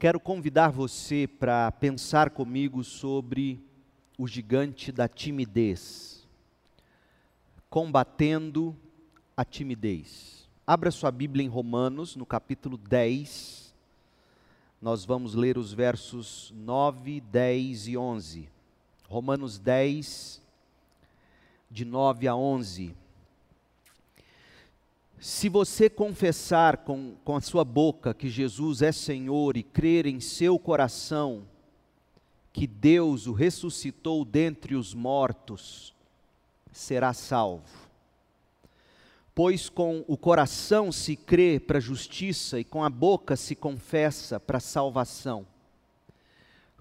Quero convidar você para pensar comigo sobre o gigante da timidez, combatendo a timidez. Abra sua Bíblia em Romanos, no capítulo 10. Nós vamos ler os versos 9, 10 e 11. Romanos 10, de 9 a 11. Se você confessar com, com a sua boca que Jesus é Senhor e crer em seu coração que Deus o ressuscitou dentre os mortos, será salvo. Pois com o coração se crê para a justiça e com a boca se confessa para a salvação.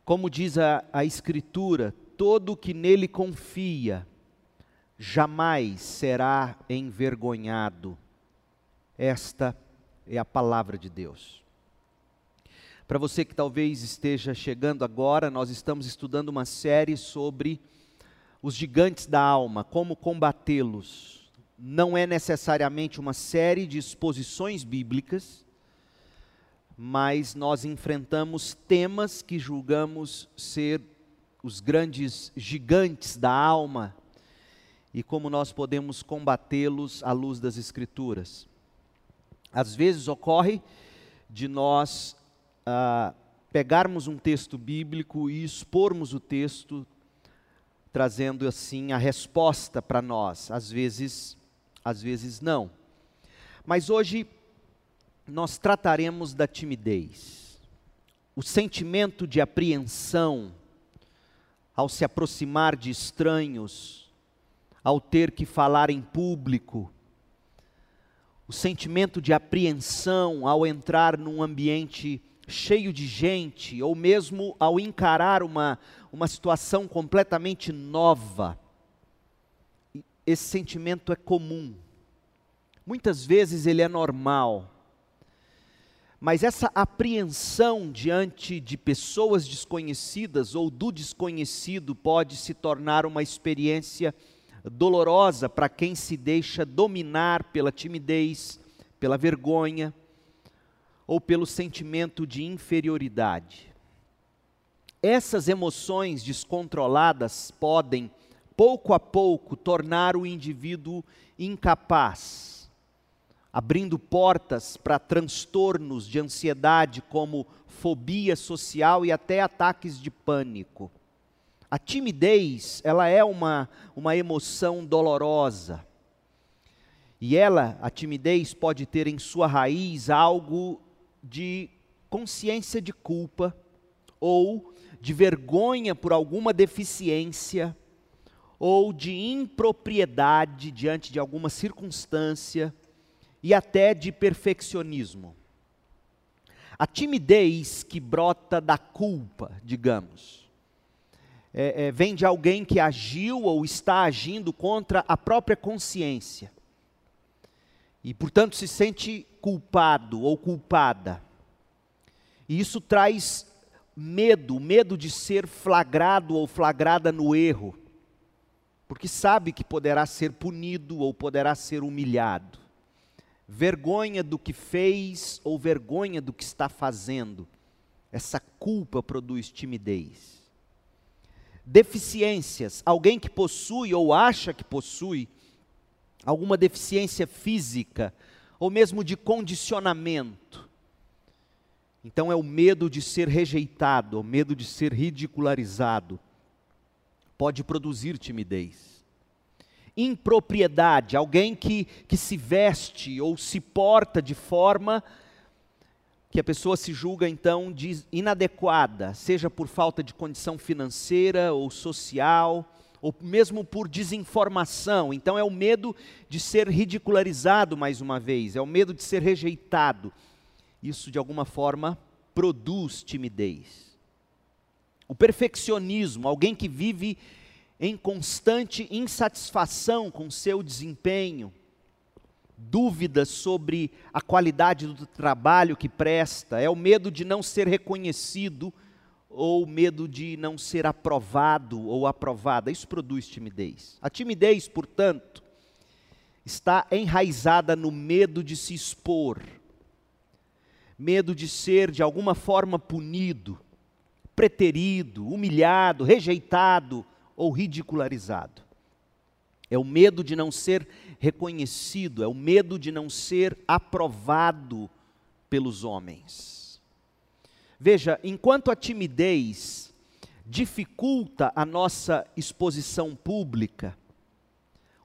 Como diz a, a Escritura, todo que nele confia jamais será envergonhado. Esta é a palavra de Deus. Para você que talvez esteja chegando agora, nós estamos estudando uma série sobre os gigantes da alma, como combatê-los. Não é necessariamente uma série de exposições bíblicas, mas nós enfrentamos temas que julgamos ser os grandes gigantes da alma e como nós podemos combatê-los à luz das Escrituras. Às vezes ocorre de nós ah, pegarmos um texto bíblico e expormos o texto, trazendo assim a resposta para nós. Às vezes, às vezes não. Mas hoje nós trataremos da timidez, o sentimento de apreensão ao se aproximar de estranhos, ao ter que falar em público o sentimento de apreensão ao entrar num ambiente cheio de gente, ou mesmo ao encarar uma, uma situação completamente nova. Esse sentimento é comum. Muitas vezes ele é normal. Mas essa apreensão diante de pessoas desconhecidas ou do desconhecido pode se tornar uma experiência dolorosa para quem se deixa dominar pela timidez, pela vergonha ou pelo sentimento de inferioridade. Essas emoções descontroladas podem, pouco a pouco, tornar o indivíduo incapaz, abrindo portas para transtornos de ansiedade como fobia social e até ataques de pânico. A timidez, ela é uma, uma emoção dolorosa. E ela, a timidez, pode ter em sua raiz algo de consciência de culpa ou de vergonha por alguma deficiência ou de impropriedade diante de alguma circunstância e até de perfeccionismo. A timidez que brota da culpa, digamos, é, é, vem de alguém que agiu ou está agindo contra a própria consciência. E, portanto, se sente culpado ou culpada. E isso traz medo, medo de ser flagrado ou flagrada no erro, porque sabe que poderá ser punido ou poderá ser humilhado. Vergonha do que fez ou vergonha do que está fazendo. Essa culpa produz timidez deficiências, alguém que possui ou acha que possui alguma deficiência física ou mesmo de condicionamento. Então é o medo de ser rejeitado, o medo de ser ridicularizado. Pode produzir timidez. Impropriedade, alguém que, que se veste ou se porta de forma que a pessoa se julga então de inadequada, seja por falta de condição financeira ou social, ou mesmo por desinformação. Então é o medo de ser ridicularizado mais uma vez, é o medo de ser rejeitado. Isso de alguma forma produz timidez. O perfeccionismo, alguém que vive em constante insatisfação com seu desempenho, dúvidas sobre a qualidade do trabalho que presta, é o medo de não ser reconhecido ou medo de não ser aprovado ou aprovada. Isso produz timidez. A timidez, portanto, está enraizada no medo de se expor, medo de ser de alguma forma punido, preterido, humilhado, rejeitado ou ridicularizado. É o medo de não ser reconhecido, é o medo de não ser aprovado pelos homens. Veja, enquanto a timidez dificulta a nossa exposição pública,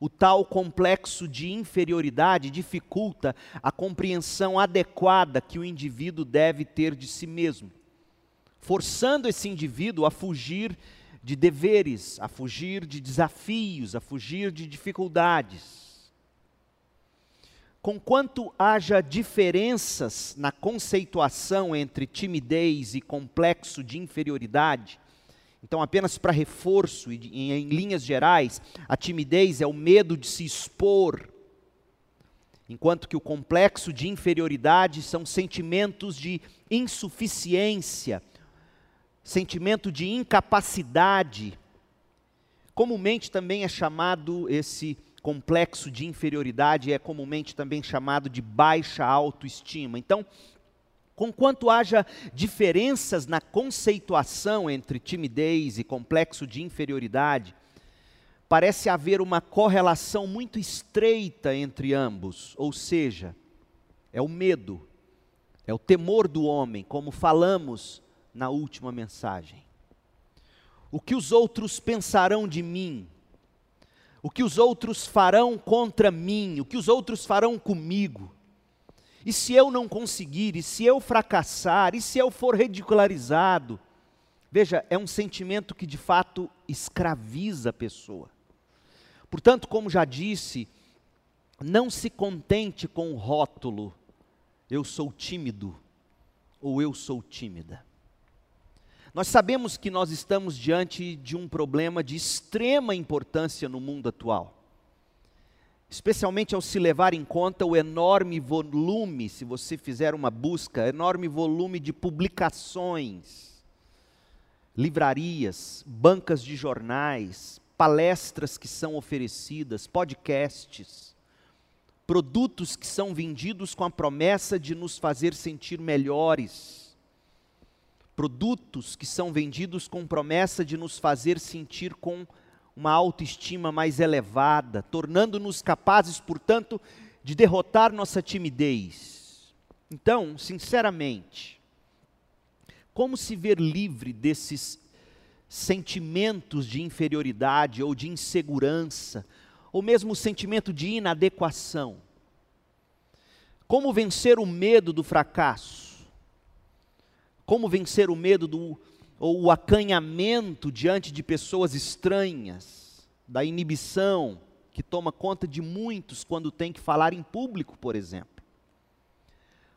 o tal complexo de inferioridade dificulta a compreensão adequada que o indivíduo deve ter de si mesmo, forçando esse indivíduo a fugir de deveres, a fugir de desafios, a fugir de dificuldades. Conquanto haja diferenças na conceituação entre timidez e complexo de inferioridade, então, apenas para reforço, em, em linhas gerais, a timidez é o medo de se expor, enquanto que o complexo de inferioridade são sentimentos de insuficiência, sentimento de incapacidade. Comumente também é chamado esse complexo de inferioridade, é comumente também chamado de baixa autoestima. Então, Conquanto haja diferenças na conceituação entre timidez e complexo de inferioridade, parece haver uma correlação muito estreita entre ambos, ou seja, é o medo, é o temor do homem, como falamos na última mensagem. O que os outros pensarão de mim? O que os outros farão contra mim? O que os outros farão comigo? E se eu não conseguir, e se eu fracassar, e se eu for ridicularizado? Veja, é um sentimento que de fato escraviza a pessoa. Portanto, como já disse, não se contente com o rótulo, eu sou tímido, ou eu sou tímida. Nós sabemos que nós estamos diante de um problema de extrema importância no mundo atual especialmente ao se levar em conta o enorme volume, se você fizer uma busca, enorme volume de publicações, livrarias, bancas de jornais, palestras que são oferecidas, podcasts, produtos que são vendidos com a promessa de nos fazer sentir melhores, produtos que são vendidos com promessa de nos fazer sentir com uma autoestima mais elevada, tornando-nos capazes, portanto, de derrotar nossa timidez. Então, sinceramente, como se ver livre desses sentimentos de inferioridade ou de insegurança, ou mesmo o sentimento de inadequação? Como vencer o medo do fracasso? Como vencer o medo do ou o acanhamento diante de pessoas estranhas, da inibição que toma conta de muitos quando tem que falar em público, por exemplo.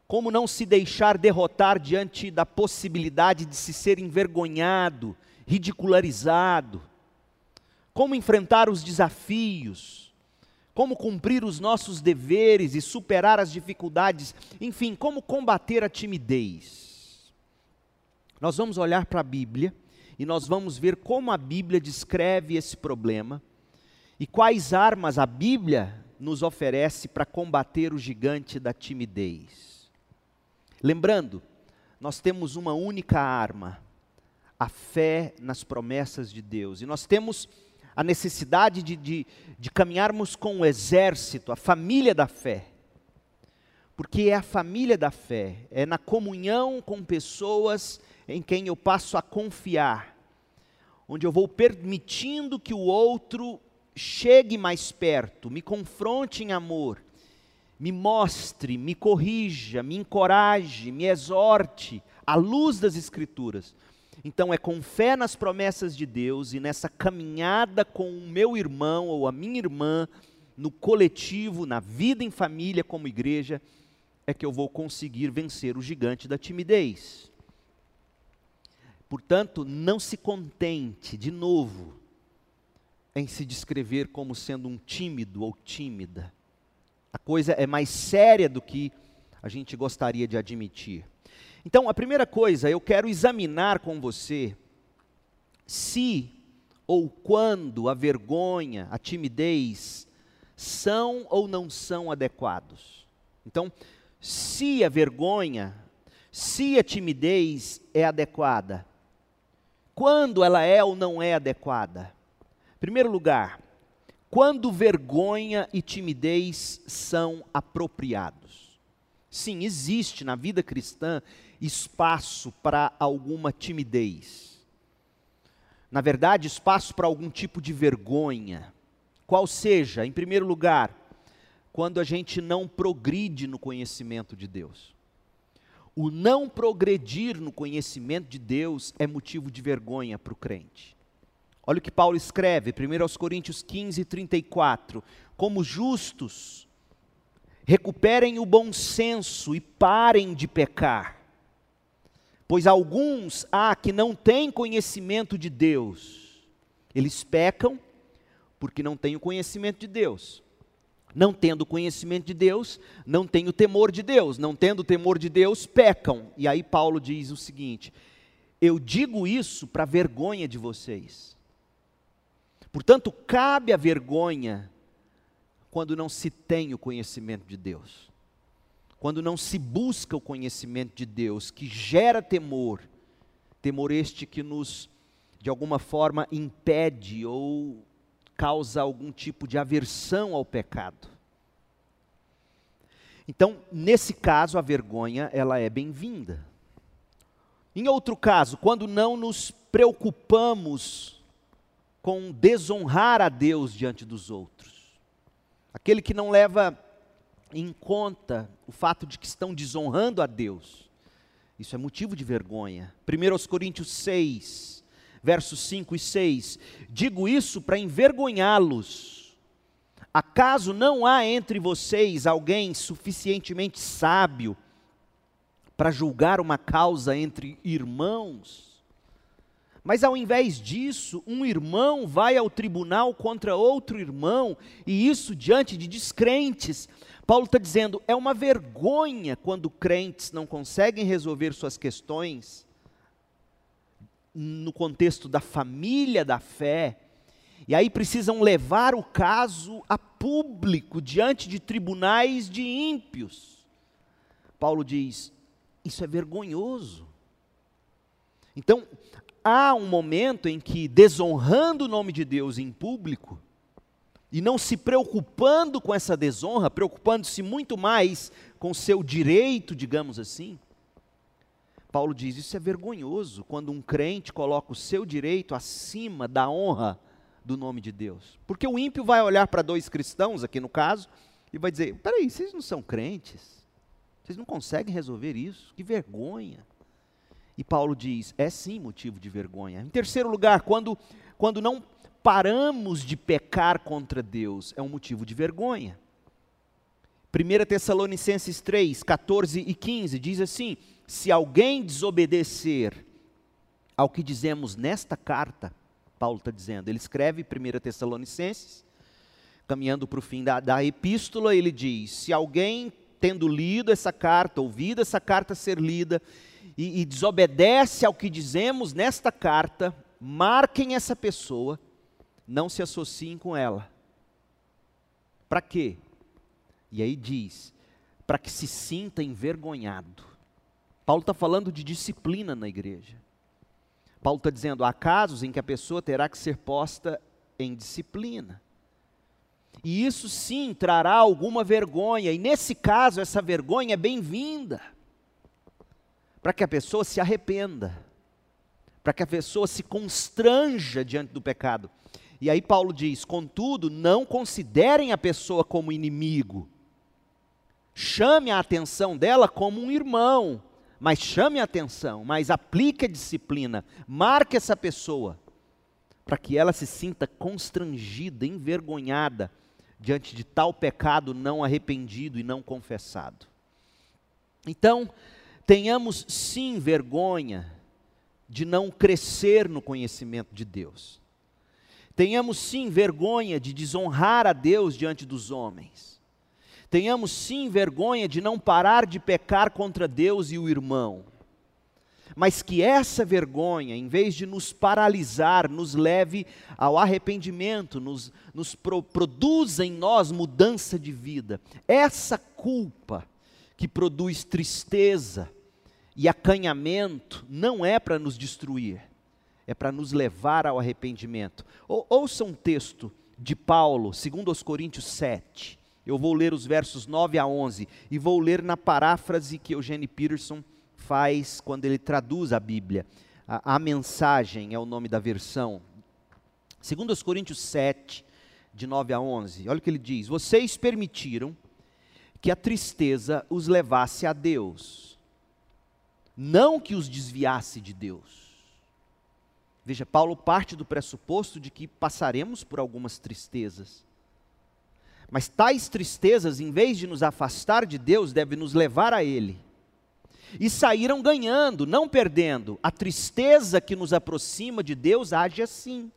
Como não se deixar derrotar diante da possibilidade de se ser envergonhado, ridicularizado? Como enfrentar os desafios? Como cumprir os nossos deveres e superar as dificuldades? Enfim, como combater a timidez? Nós vamos olhar para a Bíblia e nós vamos ver como a Bíblia descreve esse problema e quais armas a Bíblia nos oferece para combater o gigante da timidez. Lembrando, nós temos uma única arma, a fé nas promessas de Deus, e nós temos a necessidade de, de, de caminharmos com o exército, a família da fé porque é a família da fé, é na comunhão com pessoas em quem eu passo a confiar, onde eu vou permitindo que o outro chegue mais perto, me confronte em amor, me mostre, me corrija, me encoraje, me exorte, à luz das Escrituras. Então é com fé nas promessas de Deus e nessa caminhada com o meu irmão ou a minha irmã, no coletivo, na vida em família como igreja, é que eu vou conseguir vencer o gigante da timidez. Portanto, não se contente, de novo, em se descrever como sendo um tímido ou tímida. A coisa é mais séria do que a gente gostaria de admitir. Então, a primeira coisa, eu quero examinar com você se ou quando a vergonha, a timidez são ou não são adequados. Então, se a vergonha se a timidez é adequada. Quando ela é ou não é adequada? Primeiro lugar, quando vergonha e timidez são apropriados. Sim, existe na vida cristã espaço para alguma timidez. Na verdade, espaço para algum tipo de vergonha. Qual seja, em primeiro lugar, quando a gente não progride no conhecimento de Deus. O não progredir no conhecimento de Deus é motivo de vergonha para o crente. Olha o que Paulo escreve, 1 Coríntios 15, 34. Como justos, recuperem o bom senso e parem de pecar. Pois alguns há que não têm conhecimento de Deus. Eles pecam porque não têm o conhecimento de Deus. Não tendo conhecimento de Deus, não têm o temor de Deus. Não tendo temor de Deus, pecam. E aí Paulo diz o seguinte: Eu digo isso para vergonha de vocês. Portanto, cabe a vergonha quando não se tem o conhecimento de Deus. Quando não se busca o conhecimento de Deus, que gera temor, temor este que nos, de alguma forma, impede ou causa algum tipo de aversão ao pecado. Então, nesse caso, a vergonha, ela é bem-vinda. Em outro caso, quando não nos preocupamos com desonrar a Deus diante dos outros. Aquele que não leva em conta o fato de que estão desonrando a Deus. Isso é motivo de vergonha. 1 Coríntios 6, versos 5 e 6. Digo isso para envergonhá-los. Acaso não há entre vocês alguém suficientemente sábio para julgar uma causa entre irmãos? Mas ao invés disso, um irmão vai ao tribunal contra outro irmão, e isso diante de descrentes. Paulo está dizendo: é uma vergonha quando crentes não conseguem resolver suas questões no contexto da família da fé, e aí precisam levar o caso a público, diante de tribunais de ímpios. Paulo diz: isso é vergonhoso. Então, há um momento em que, desonrando o nome de Deus em público, e não se preocupando com essa desonra, preocupando-se muito mais com seu direito, digamos assim, Paulo diz: Isso é vergonhoso quando um crente coloca o seu direito acima da honra do nome de Deus. Porque o ímpio vai olhar para dois cristãos, aqui no caso, e vai dizer: Peraí, vocês não são crentes? Vocês não conseguem resolver isso? Que vergonha. E Paulo diz: É sim motivo de vergonha. Em terceiro lugar, quando, quando não paramos de pecar contra Deus, é um motivo de vergonha. 1 Tessalonicenses 3, 14 e 15 diz assim: se alguém desobedecer ao que dizemos nesta carta, Paulo está dizendo, ele escreve 1 Tessalonicenses, caminhando para o fim da, da epístola, ele diz: se alguém, tendo lido essa carta, ouvido essa carta ser lida, e, e desobedece ao que dizemos nesta carta, marquem essa pessoa, não se associem com ela. Para quê? E aí diz: para que se sinta envergonhado. Paulo está falando de disciplina na igreja. Paulo está dizendo: há casos em que a pessoa terá que ser posta em disciplina. E isso sim trará alguma vergonha, e nesse caso, essa vergonha é bem-vinda, para que a pessoa se arrependa, para que a pessoa se constranja diante do pecado. E aí Paulo diz: contudo, não considerem a pessoa como inimigo, chame a atenção dela como um irmão, mas chame a atenção, mas aplique a disciplina, marque essa pessoa, para que ela se sinta constrangida, envergonhada, diante de tal pecado não arrependido e não confessado. Então, tenhamos sim vergonha de não crescer no conhecimento de Deus. Tenhamos sim vergonha de desonrar a Deus diante dos homens Tenhamos sim vergonha de não parar de pecar contra Deus e o irmão. Mas que essa vergonha, em vez de nos paralisar, nos leve ao arrependimento, nos, nos pro, produza em nós mudança de vida. Essa culpa que produz tristeza e acanhamento não é para nos destruir, é para nos levar ao arrependimento. Ou, ouça um texto de Paulo, segundo os Coríntios 7. Eu vou ler os versos 9 a 11 e vou ler na paráfrase que Eugene Peterson faz quando ele traduz a Bíblia. A, a mensagem é o nome da versão. Segundo os Coríntios 7, de 9 a 11, olha o que ele diz: Vocês permitiram que a tristeza os levasse a Deus, não que os desviasse de Deus. Veja, Paulo parte do pressuposto de que passaremos por algumas tristezas. Mas tais tristezas, em vez de nos afastar de Deus, devem nos levar a Ele. E saíram ganhando, não perdendo. A tristeza que nos aproxima de Deus age assim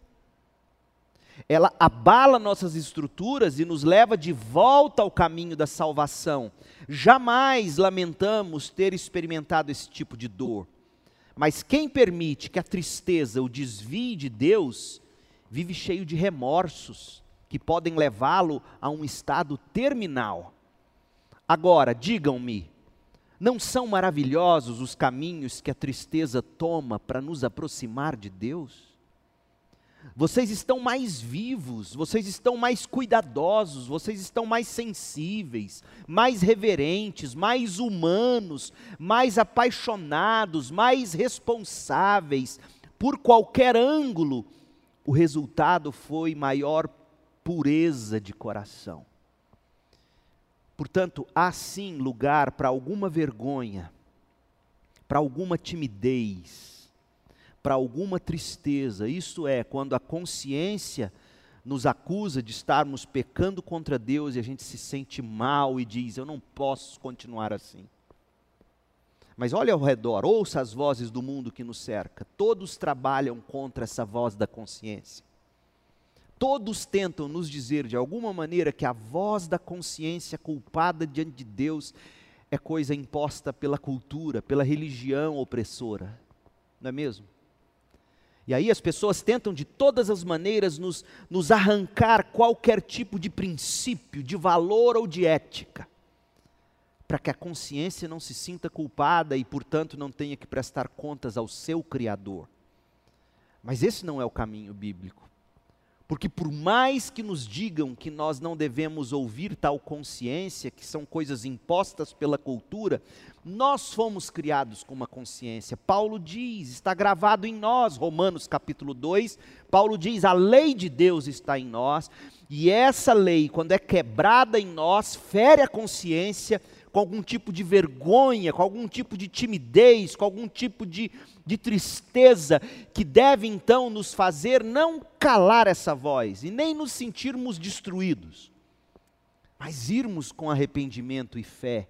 ela abala nossas estruturas e nos leva de volta ao caminho da salvação. Jamais lamentamos ter experimentado esse tipo de dor. Mas quem permite que a tristeza o desvie de Deus, vive cheio de remorsos que podem levá-lo a um estado terminal. Agora, digam-me, não são maravilhosos os caminhos que a tristeza toma para nos aproximar de Deus? Vocês estão mais vivos, vocês estão mais cuidadosos, vocês estão mais sensíveis, mais reverentes, mais humanos, mais apaixonados, mais responsáveis. Por qualquer ângulo, o resultado foi maior pureza de coração. Portanto, há sim lugar para alguma vergonha, para alguma timidez, para alguma tristeza, isto é, quando a consciência nos acusa de estarmos pecando contra Deus e a gente se sente mal e diz: Eu não posso continuar assim. Mas olha ao redor, ouça as vozes do mundo que nos cerca, todos trabalham contra essa voz da consciência. Todos tentam nos dizer de alguma maneira que a voz da consciência culpada diante de Deus é coisa imposta pela cultura, pela religião opressora. Não é mesmo? E aí as pessoas tentam de todas as maneiras nos, nos arrancar qualquer tipo de princípio, de valor ou de ética, para que a consciência não se sinta culpada e, portanto, não tenha que prestar contas ao seu Criador. Mas esse não é o caminho bíblico. Porque por mais que nos digam que nós não devemos ouvir tal consciência, que são coisas impostas pela cultura, nós fomos criados com uma consciência. Paulo diz, está gravado em nós, Romanos capítulo 2, Paulo diz: a lei de Deus está em nós, e essa lei, quando é quebrada em nós, fere a consciência com algum tipo de vergonha, com algum tipo de timidez, com algum tipo de, de tristeza, que deve então nos fazer não calar essa voz e nem nos sentirmos destruídos, mas irmos com arrependimento e fé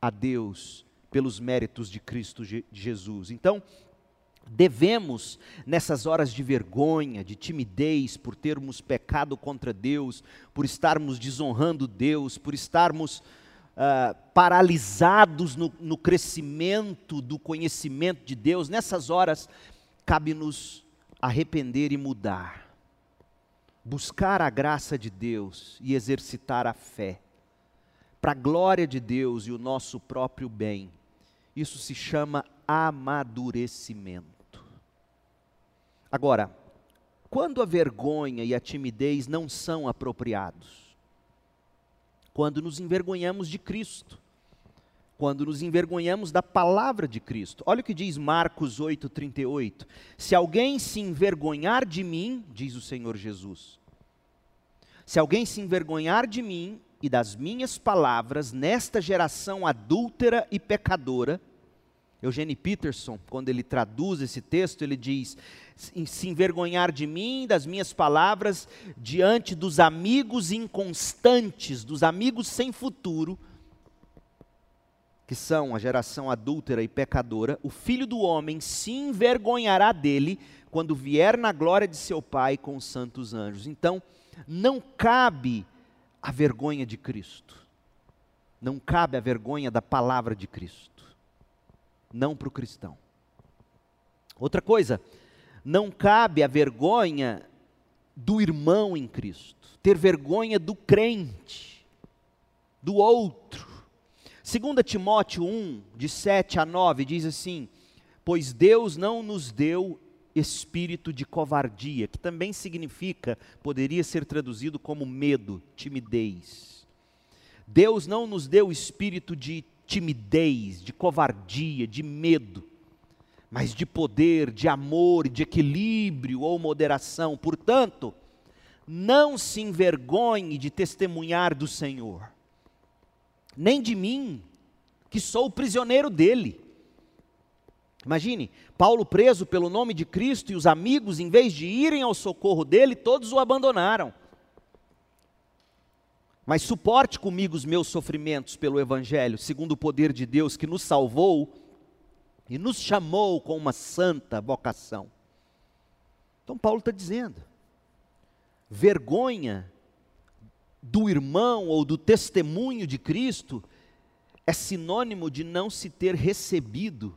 a Deus pelos méritos de Cristo Jesus. Então, devemos, nessas horas de vergonha, de timidez, por termos pecado contra Deus, por estarmos desonrando Deus, por estarmos uh, paralisados no, no crescimento do conhecimento de Deus, nessas horas, cabe-nos arrepender e mudar, buscar a graça de Deus e exercitar a fé, para a glória de Deus e o nosso próprio bem. Isso se chama amadurecimento. Agora, quando a vergonha e a timidez não são apropriados, quando nos envergonhamos de Cristo, quando nos envergonhamos da palavra de Cristo. Olha o que diz Marcos 8,38. Se alguém se envergonhar de mim, diz o Senhor Jesus, se alguém se envergonhar de mim e das minhas palavras nesta geração adúltera e pecadora, Eugene Peterson, quando ele traduz esse texto, ele diz: se envergonhar de mim, das minhas palavras, diante dos amigos inconstantes, dos amigos sem futuro, que são a geração adúltera e pecadora, o filho do homem se envergonhará dele quando vier na glória de seu Pai com os santos anjos. Então, não cabe a vergonha de Cristo, não cabe a vergonha da palavra de Cristo, não para o cristão. Outra coisa, não cabe a vergonha do irmão em Cristo, ter vergonha do crente, do outro. 2 Timóteo 1, de 7 a 9, diz assim: Pois Deus não nos deu espírito de covardia, que também significa, poderia ser traduzido como medo, timidez. Deus não nos deu espírito de timidez, de covardia, de medo, mas de poder, de amor, de equilíbrio ou moderação. Portanto, não se envergonhe de testemunhar do Senhor, nem de mim, que sou o prisioneiro dele. Imagine, Paulo preso pelo nome de Cristo e os amigos, em vez de irem ao socorro dele, todos o abandonaram. Mas suporte comigo os meus sofrimentos pelo Evangelho, segundo o poder de Deus que nos salvou e nos chamou com uma santa vocação. Então, Paulo está dizendo: vergonha do irmão ou do testemunho de Cristo é sinônimo de não se ter recebido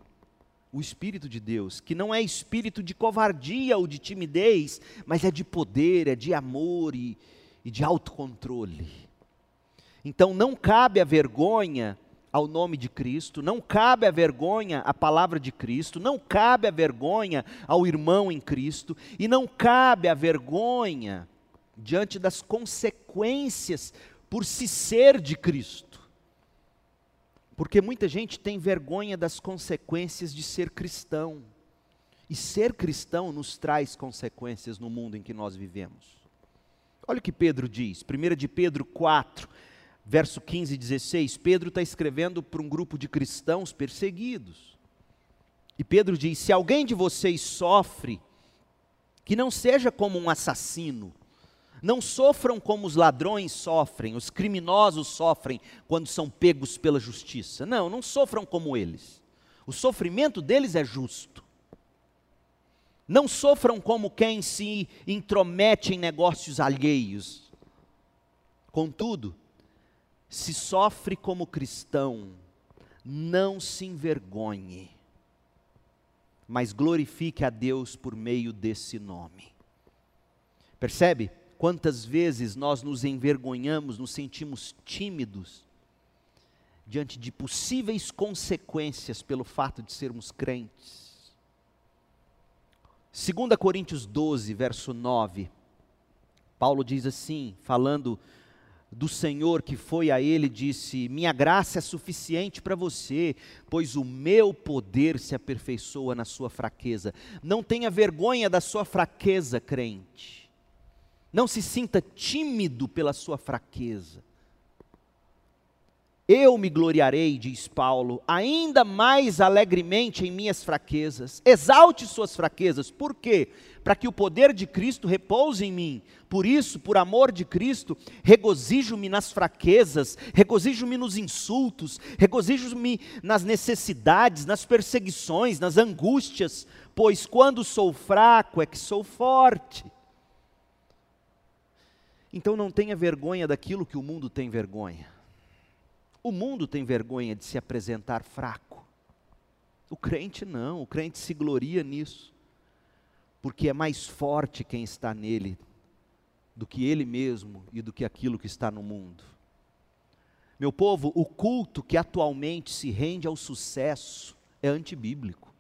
o Espírito de Deus, que não é espírito de covardia ou de timidez, mas é de poder, é de amor e, e de autocontrole. Então não cabe a vergonha ao nome de Cristo, não cabe a vergonha à palavra de Cristo, não cabe a vergonha ao irmão em Cristo, e não cabe a vergonha diante das consequências por se ser de Cristo. Porque muita gente tem vergonha das consequências de ser cristão. E ser cristão nos traz consequências no mundo em que nós vivemos. Olha o que Pedro diz, 1 de Pedro 4, verso 15 e 16. Pedro está escrevendo para um grupo de cristãos perseguidos. E Pedro diz: Se alguém de vocês sofre, que não seja como um assassino, não sofram como os ladrões sofrem, os criminosos sofrem quando são pegos pela justiça. Não, não sofram como eles. O sofrimento deles é justo. Não sofram como quem se intromete em negócios alheios. Contudo, se sofre como cristão, não se envergonhe, mas glorifique a Deus por meio desse nome. Percebe? Quantas vezes nós nos envergonhamos, nos sentimos tímidos diante de possíveis consequências pelo fato de sermos crentes. 2 Coríntios 12, verso 9, Paulo diz assim, falando do Senhor que foi a ele, disse: Minha graça é suficiente para você, pois o meu poder se aperfeiçoa na sua fraqueza. Não tenha vergonha da sua fraqueza, crente. Não se sinta tímido pela sua fraqueza. Eu me gloriarei, diz Paulo, ainda mais alegremente em minhas fraquezas. Exalte suas fraquezas. Por quê? Para que o poder de Cristo repouse em mim. Por isso, por amor de Cristo, regozijo-me nas fraquezas, regozijo-me nos insultos, regozijo-me nas necessidades, nas perseguições, nas angústias, pois quando sou fraco é que sou forte. Então não tenha vergonha daquilo que o mundo tem vergonha. O mundo tem vergonha de se apresentar fraco. O crente não, o crente se gloria nisso. Porque é mais forte quem está nele do que ele mesmo e do que aquilo que está no mundo. Meu povo, o culto que atualmente se rende ao sucesso é antibíblico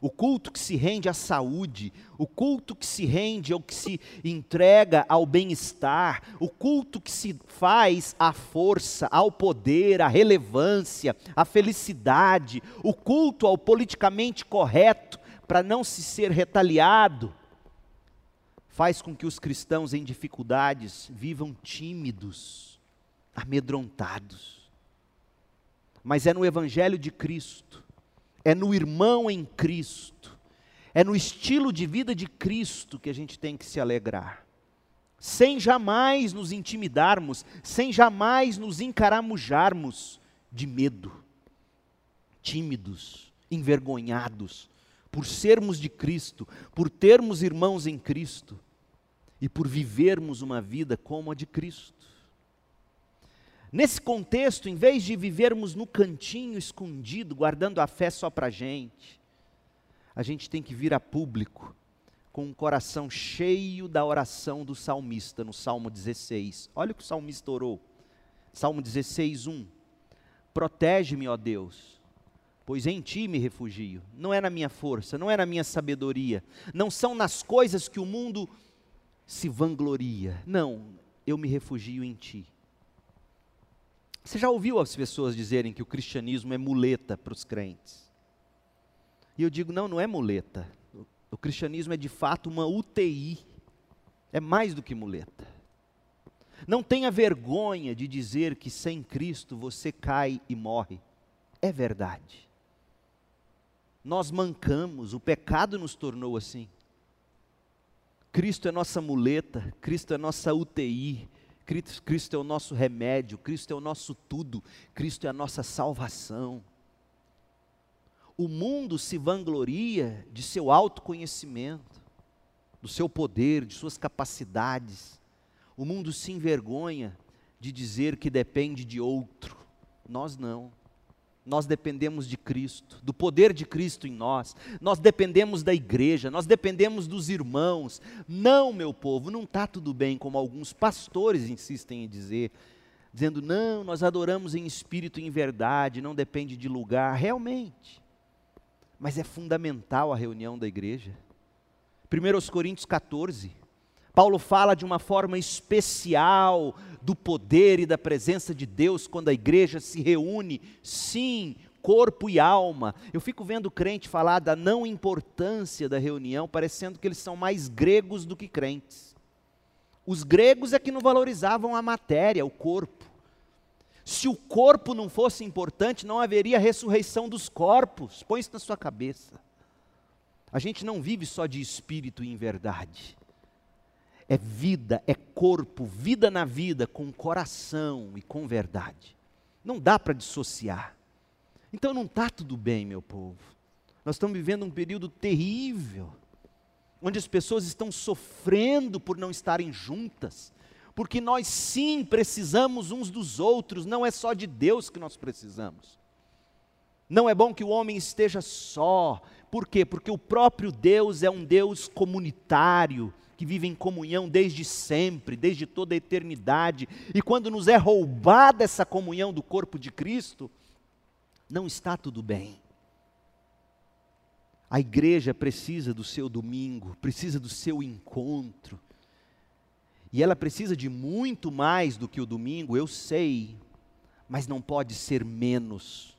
o culto que se rende à saúde, o culto que se rende ao que se entrega ao bem-estar, o culto que se faz à força, ao poder, à relevância, à felicidade, o culto ao politicamente correto para não se ser retaliado, faz com que os cristãos em dificuldades vivam tímidos, amedrontados. Mas é no Evangelho de Cristo é no irmão em Cristo, é no estilo de vida de Cristo que a gente tem que se alegrar. Sem jamais nos intimidarmos, sem jamais nos encaramujarmos de medo, tímidos, envergonhados, por sermos de Cristo, por termos irmãos em Cristo e por vivermos uma vida como a de Cristo. Nesse contexto, em vez de vivermos no cantinho escondido, guardando a fé só para a gente, a gente tem que vir a público com um coração cheio da oração do salmista no Salmo 16. Olha o que o salmista orou. Salmo 16, 1. Protege-me, ó Deus, pois em ti me refugio. Não é na minha força, não é na minha sabedoria, não são nas coisas que o mundo se vangloria. Não, eu me refugio em ti. Você já ouviu as pessoas dizerem que o cristianismo é muleta para os crentes? E eu digo, não, não é muleta. O cristianismo é de fato uma UTI. É mais do que muleta. Não tenha vergonha de dizer que sem Cristo você cai e morre. É verdade. Nós mancamos, o pecado nos tornou assim. Cristo é nossa muleta, Cristo é nossa UTI, Cristo, é o nosso remédio, Cristo é o nosso tudo, Cristo é a nossa salvação. O mundo se vangloria de seu autoconhecimento, do seu poder, de suas capacidades o mundo se envergonha de dizer que depende de outro. Nós não. Nós dependemos de Cristo, do poder de Cristo em nós. Nós dependemos da igreja, nós dependemos dos irmãos. Não, meu povo, não está tudo bem, como alguns pastores insistem em dizer, dizendo: não, nós adoramos em espírito e em verdade, não depende de lugar. Realmente. Mas é fundamental a reunião da igreja. 1 Coríntios 14. Paulo fala de uma forma especial do poder e da presença de Deus quando a igreja se reúne, sim, corpo e alma. Eu fico vendo crente falar da não importância da reunião, parecendo que eles são mais gregos do que crentes. Os gregos é que não valorizavam a matéria, o corpo. Se o corpo não fosse importante, não haveria ressurreição dos corpos. Põe isso na sua cabeça. A gente não vive só de espírito e em verdade é vida, é corpo, vida na vida, com coração e com verdade. Não dá para dissociar. Então não está tudo bem, meu povo. Nós estamos vivendo um período terrível, onde as pessoas estão sofrendo por não estarem juntas, porque nós sim precisamos uns dos outros, não é só de Deus que nós precisamos. Não é bom que o homem esteja só, por quê? Porque o próprio Deus é um Deus comunitário, que vive em comunhão desde sempre, desde toda a eternidade, e quando nos é roubada essa comunhão do corpo de Cristo, não está tudo bem. A igreja precisa do seu domingo, precisa do seu encontro, e ela precisa de muito mais do que o domingo, eu sei, mas não pode ser menos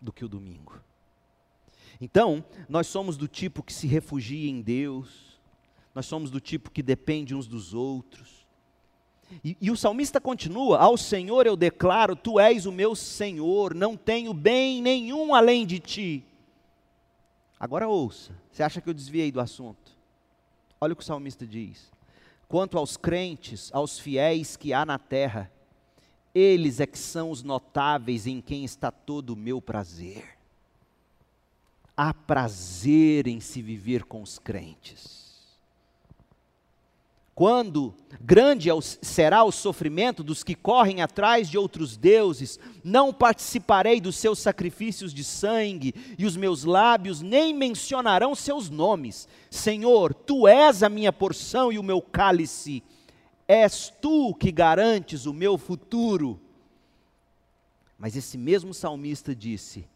do que o domingo. Então, nós somos do tipo que se refugia em Deus, nós somos do tipo que depende uns dos outros. E, e, o salmista continua: Ao Senhor eu declaro, Tu és o meu Senhor, não tenho bem nenhum além de Ti. Agora ouça, você acha que eu desviei do assunto? Olha o que o salmista diz: Quanto aos crentes, aos fiéis que há na terra, eles é que são os notáveis em quem está todo o meu prazer. Há prazer em se viver com os crentes quando grande é será o sofrimento dos que correm atrás de outros deuses, não participarei dos seus sacrifícios de sangue, e os meus lábios nem mencionarão seus nomes. Senhor, tu és a minha porção e o meu cálice, és tu que garantes o meu futuro. Mas esse mesmo salmista disse: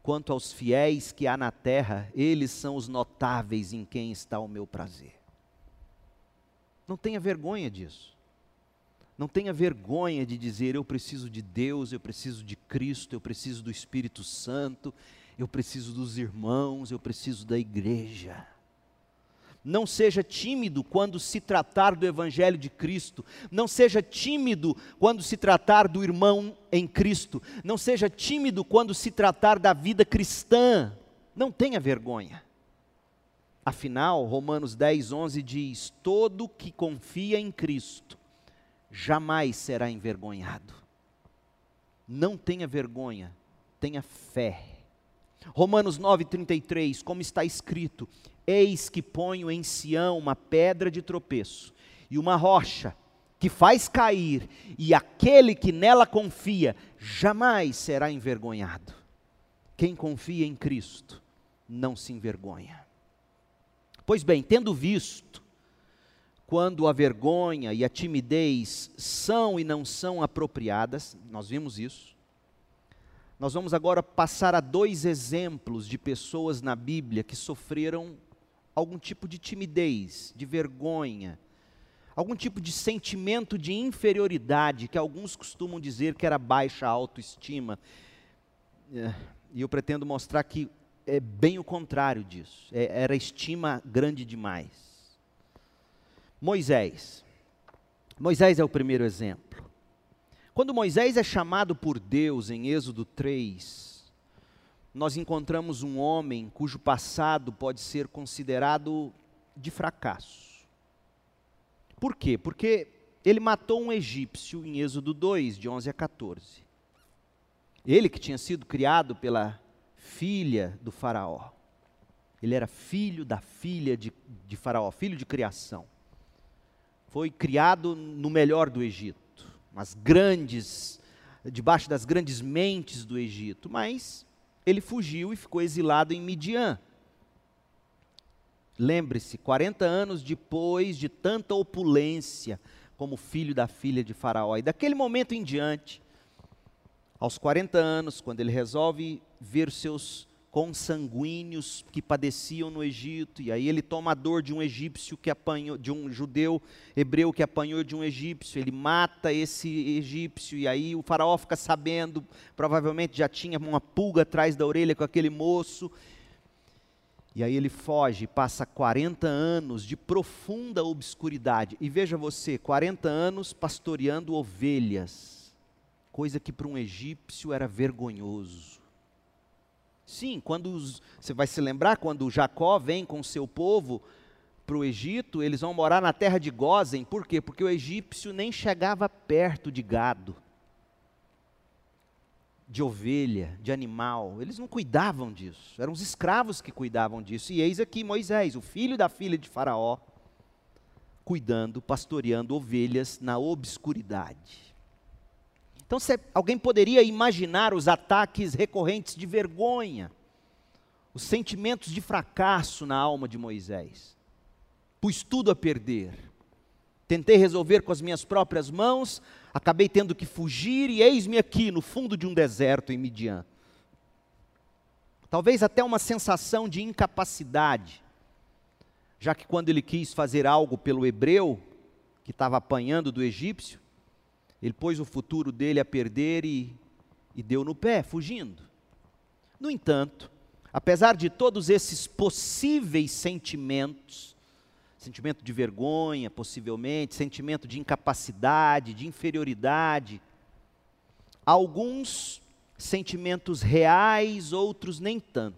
quanto aos fiéis que há na terra, eles são os notáveis em quem está o meu prazer. Não tenha vergonha disso. Não tenha vergonha de dizer: eu preciso de Deus, eu preciso de Cristo, eu preciso do Espírito Santo, eu preciso dos irmãos, eu preciso da igreja. Não seja tímido quando se tratar do Evangelho de Cristo. Não seja tímido quando se tratar do irmão em Cristo. Não seja tímido quando se tratar da vida cristã. Não tenha vergonha. Afinal, Romanos 10, 11 diz: Todo que confia em Cristo jamais será envergonhado. Não tenha vergonha, tenha fé. Romanos 9,33, como está escrito: Eis que ponho em Sião uma pedra de tropeço e uma rocha que faz cair, e aquele que nela confia jamais será envergonhado. Quem confia em Cristo não se envergonha. Pois bem, tendo visto quando a vergonha e a timidez são e não são apropriadas, nós vimos isso. Nós vamos agora passar a dois exemplos de pessoas na Bíblia que sofreram algum tipo de timidez, de vergonha, algum tipo de sentimento de inferioridade, que alguns costumam dizer que era baixa autoestima. É, e eu pretendo mostrar que é bem o contrário disso. É, era estima grande demais. Moisés. Moisés é o primeiro exemplo. Quando Moisés é chamado por Deus em Êxodo 3, nós encontramos um homem cujo passado pode ser considerado de fracasso. Por quê? Porque ele matou um egípcio em Êxodo 2, de 11 a 14. Ele que tinha sido criado pela filha do Faraó. Ele era filho da filha de, de Faraó, filho de criação. Foi criado no melhor do Egito as grandes, debaixo das grandes mentes do Egito, mas ele fugiu e ficou exilado em Midian. Lembre-se, 40 anos depois de tanta opulência como filho da filha de Faraó. E daquele momento em diante, aos 40 anos, quando ele resolve ver seus consanguíneos que padeciam no Egito, e aí ele toma a dor de um egípcio que apanhou, de um judeu hebreu que apanhou de um egípcio, ele mata esse egípcio, e aí o faraó fica sabendo, provavelmente já tinha uma pulga atrás da orelha com aquele moço, e aí ele foge, passa 40 anos de profunda obscuridade, e veja você, 40 anos pastoreando ovelhas, coisa que para um egípcio era vergonhoso. Sim, quando os, você vai se lembrar quando Jacó vem com seu povo para o Egito, eles vão morar na terra de Gozen, por quê? Porque o egípcio nem chegava perto de gado, de ovelha, de animal, eles não cuidavam disso, eram os escravos que cuidavam disso. E eis aqui Moisés, o filho da filha de Faraó, cuidando, pastoreando ovelhas na obscuridade. Então, alguém poderia imaginar os ataques recorrentes de vergonha, os sentimentos de fracasso na alma de Moisés. Pus tudo a perder. Tentei resolver com as minhas próprias mãos, acabei tendo que fugir e eis-me aqui no fundo de um deserto em Midian. Talvez até uma sensação de incapacidade, já que quando ele quis fazer algo pelo hebreu, que estava apanhando do egípcio, ele pôs o futuro dele a perder e, e deu no pé, fugindo. No entanto, apesar de todos esses possíveis sentimentos, sentimento de vergonha, possivelmente, sentimento de incapacidade, de inferioridade, alguns sentimentos reais, outros nem tanto.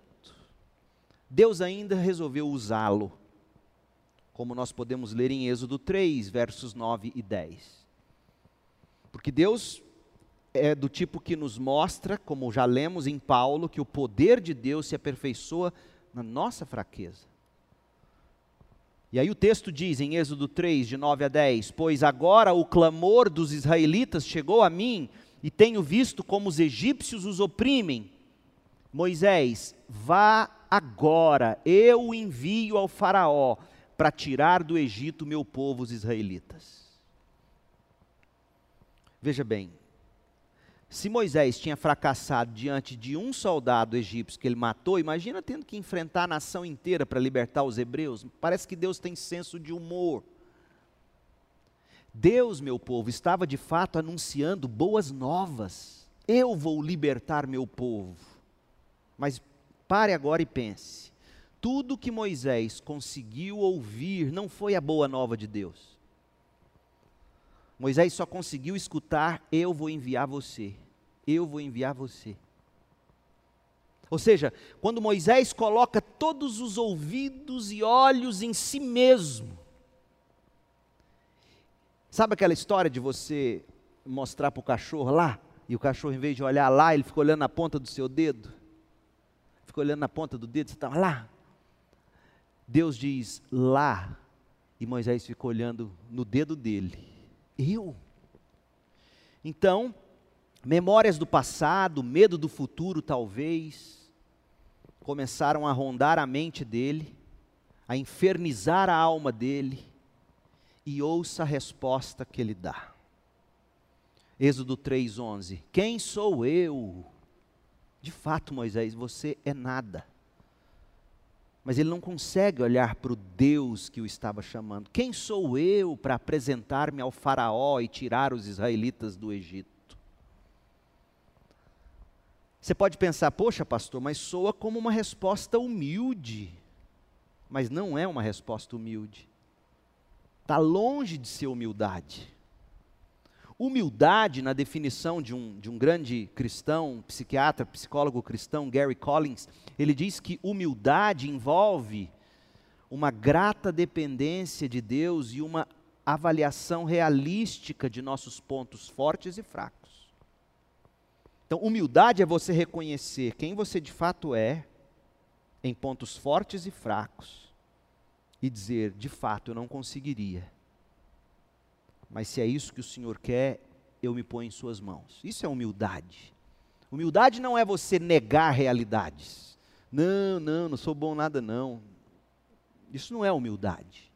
Deus ainda resolveu usá-lo, como nós podemos ler em Êxodo 3, versos 9 e 10. Porque Deus é do tipo que nos mostra, como já lemos em Paulo, que o poder de Deus se aperfeiçoa na nossa fraqueza. E aí o texto diz em Êxodo 3, de 9 a 10: Pois agora o clamor dos israelitas chegou a mim, e tenho visto como os egípcios os oprimem. Moisés, vá agora, eu o envio ao Faraó, para tirar do Egito meu povo, os israelitas. Veja bem, se Moisés tinha fracassado diante de um soldado egípcio que ele matou, imagina tendo que enfrentar a nação inteira para libertar os hebreus. Parece que Deus tem senso de humor. Deus, meu povo, estava de fato anunciando boas novas. Eu vou libertar meu povo. Mas pare agora e pense. Tudo que Moisés conseguiu ouvir não foi a boa nova de Deus. Moisés só conseguiu escutar: Eu vou enviar você. Eu vou enviar você. Ou seja, quando Moisés coloca todos os ouvidos e olhos em si mesmo, sabe aquela história de você mostrar para o cachorro lá, e o cachorro, em vez de olhar lá, ele fica olhando na ponta do seu dedo? Fica olhando na ponta do dedo, você está lá. Deus diz lá, e Moisés fica olhando no dedo dele. Eu? Então, memórias do passado, medo do futuro, talvez, começaram a rondar a mente dele, a infernizar a alma dele, e ouça a resposta que ele dá. Êxodo 3:11. Quem sou eu De fato, Moisés, você é nada. Mas ele não consegue olhar para o Deus que o estava chamando. Quem sou eu para apresentar-me ao Faraó e tirar os israelitas do Egito? Você pode pensar, poxa, pastor, mas soa como uma resposta humilde. Mas não é uma resposta humilde. Está longe de ser humildade. Humildade, na definição de um, de um grande cristão, psiquiatra, psicólogo cristão, Gary Collins, ele diz que humildade envolve uma grata dependência de Deus e uma avaliação realística de nossos pontos fortes e fracos. Então, humildade é você reconhecer quem você de fato é, em pontos fortes e fracos, e dizer: de fato, eu não conseguiria mas se é isso que o Senhor quer, eu me ponho em Suas mãos. Isso é humildade. Humildade não é você negar realidades. Não, não, não sou bom nada, não. Isso não é humildade.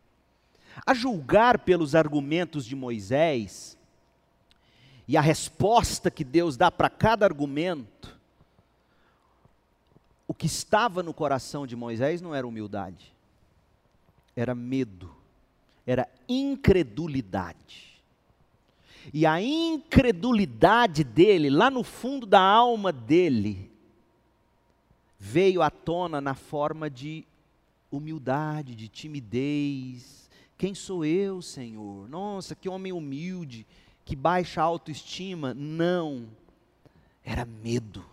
A julgar pelos argumentos de Moisés e a resposta que Deus dá para cada argumento, o que estava no coração de Moisés não era humildade, era medo era incredulidade. E a incredulidade dele, lá no fundo da alma dele, veio à tona na forma de humildade, de timidez. Quem sou eu, Senhor? Nossa, que homem humilde, que baixa autoestima. Não, era medo.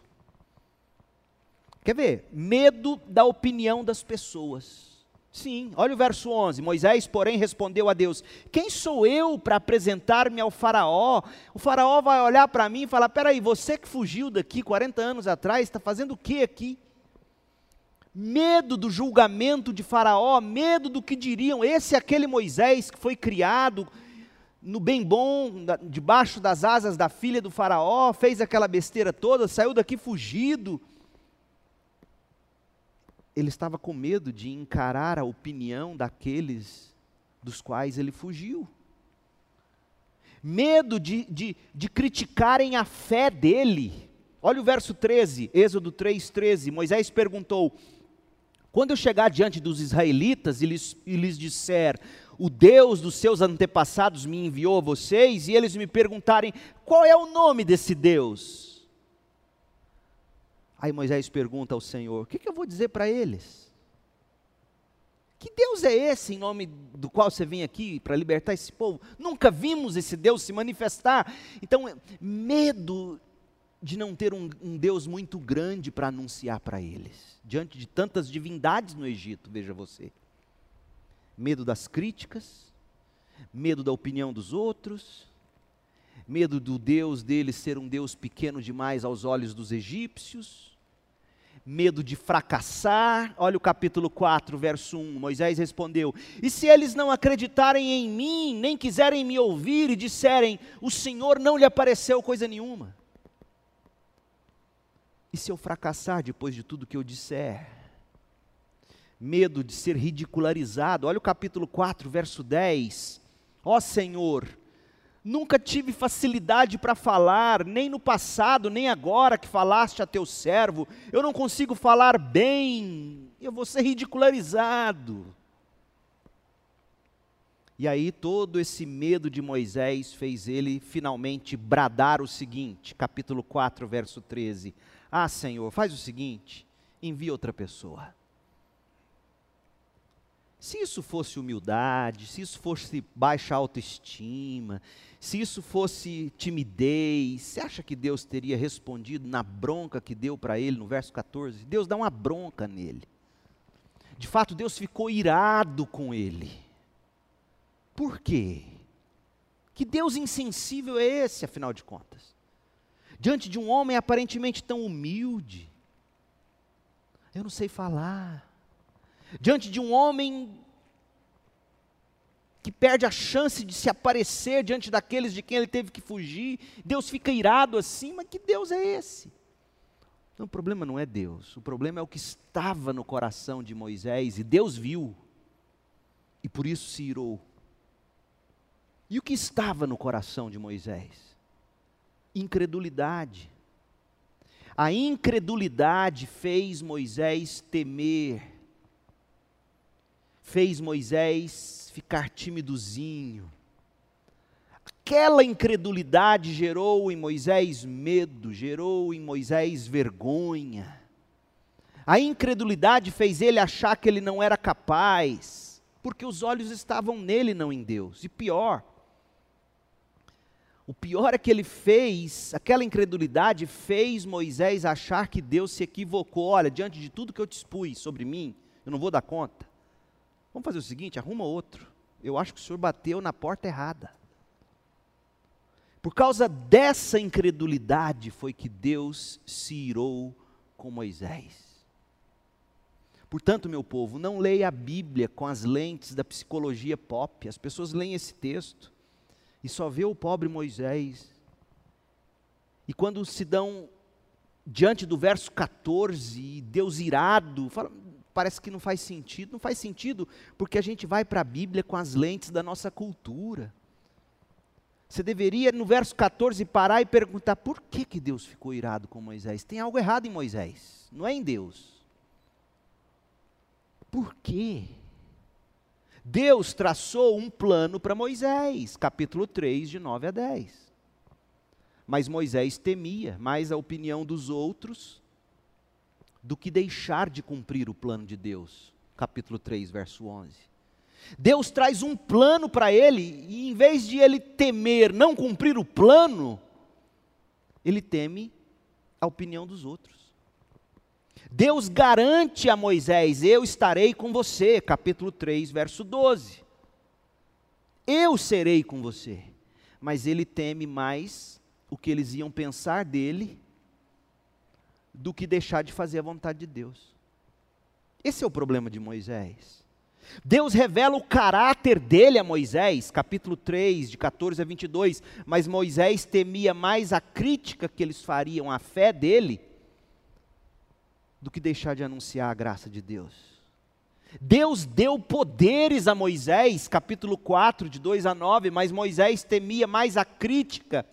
Quer ver? Medo da opinião das pessoas. Sim, olha o verso 11. Moisés, porém, respondeu a Deus: Quem sou eu para apresentar-me ao Faraó? O Faraó vai olhar para mim e falar: Peraí, você que fugiu daqui 40 anos atrás, está fazendo o que aqui? Medo do julgamento de Faraó, medo do que diriam. Esse é aquele Moisés que foi criado no bem bom, debaixo das asas da filha do Faraó, fez aquela besteira toda, saiu daqui fugido ele estava com medo de encarar a opinião daqueles dos quais ele fugiu. Medo de, de, de criticarem a fé dele. Olha o verso 13, Êxodo 3, 13. Moisés perguntou: Quando eu chegar diante dos israelitas e lhes, e lhes disser, o Deus dos seus antepassados me enviou a vocês, e eles me perguntarem, qual é o nome desse Deus? Aí Moisés pergunta ao Senhor: O que, que eu vou dizer para eles? Que Deus é esse em nome do qual você vem aqui para libertar esse povo? Nunca vimos esse Deus se manifestar. Então, medo de não ter um, um Deus muito grande para anunciar para eles, diante de tantas divindades no Egito, veja você. Medo das críticas, medo da opinião dos outros, medo do Deus deles ser um Deus pequeno demais aos olhos dos egípcios medo de fracassar. Olha o capítulo 4, verso 1. Moisés respondeu: E se eles não acreditarem em mim, nem quiserem me ouvir e disserem: O Senhor não lhe apareceu coisa nenhuma? E se eu fracassar depois de tudo que eu disser? Medo de ser ridicularizado. Olha o capítulo 4, verso 10. Ó Senhor, Nunca tive facilidade para falar, nem no passado, nem agora que falaste a teu servo. Eu não consigo falar bem, eu vou ser ridicularizado. E aí todo esse medo de Moisés fez ele finalmente bradar o seguinte, capítulo 4, verso 13: Ah, Senhor, faz o seguinte, envia outra pessoa. Se isso fosse humildade, se isso fosse baixa autoestima, se isso fosse timidez, você acha que Deus teria respondido na bronca que deu para ele no verso 14? Deus dá uma bronca nele. De fato, Deus ficou irado com ele. Por quê? Que Deus insensível é esse, afinal de contas? Diante de um homem aparentemente tão humilde, eu não sei falar diante de um homem que perde a chance de se aparecer diante daqueles de quem ele teve que fugir, Deus fica irado assim, mas que Deus é esse? Então, o problema não é Deus, o problema é o que estava no coração de Moisés, e Deus viu, e por isso se irou. E o que estava no coração de Moisés? Incredulidade. A incredulidade fez Moisés temer, fez Moisés ficar timidozinho. Aquela incredulidade gerou em Moisés medo, gerou em Moisés vergonha. A incredulidade fez ele achar que ele não era capaz, porque os olhos estavam nele, não em Deus. E pior, o pior é que ele fez, aquela incredulidade fez Moisés achar que Deus se equivocou. Olha, diante de tudo que eu te expus sobre mim, eu não vou dar conta. Vamos fazer o seguinte: arruma outro. Eu acho que o senhor bateu na porta errada. Por causa dessa incredulidade foi que Deus se irou com Moisés. Portanto, meu povo, não leia a Bíblia com as lentes da psicologia pop. As pessoas leem esse texto e só vê o pobre Moisés. E quando se dão diante do verso 14, Deus irado, fala, parece que não faz sentido. Não faz sentido porque a gente vai para a Bíblia com as lentes da nossa cultura. Você deveria, no verso 14, parar e perguntar: por que, que Deus ficou irado com Moisés? Tem algo errado em Moisés, não é em Deus. Por quê? Deus traçou um plano para Moisés, capítulo 3, de 9 a 10. Mas Moisés temia mais a opinião dos outros do que deixar de cumprir o plano de Deus, capítulo 3, verso 11. Deus traz um plano para ele, e em vez de ele temer não cumprir o plano, ele teme a opinião dos outros. Deus garante a Moisés: Eu estarei com você, capítulo 3, verso 12. Eu serei com você. Mas ele teme mais o que eles iam pensar dele do que deixar de fazer a vontade de Deus. Esse é o problema de Moisés. Deus revela o caráter dele a Moisés, capítulo 3, de 14 a 22, mas Moisés temia mais a crítica que eles fariam à fé dele do que deixar de anunciar a graça de Deus. Deus deu poderes a Moisés, capítulo 4, de 2 a 9, mas Moisés temia mais a crítica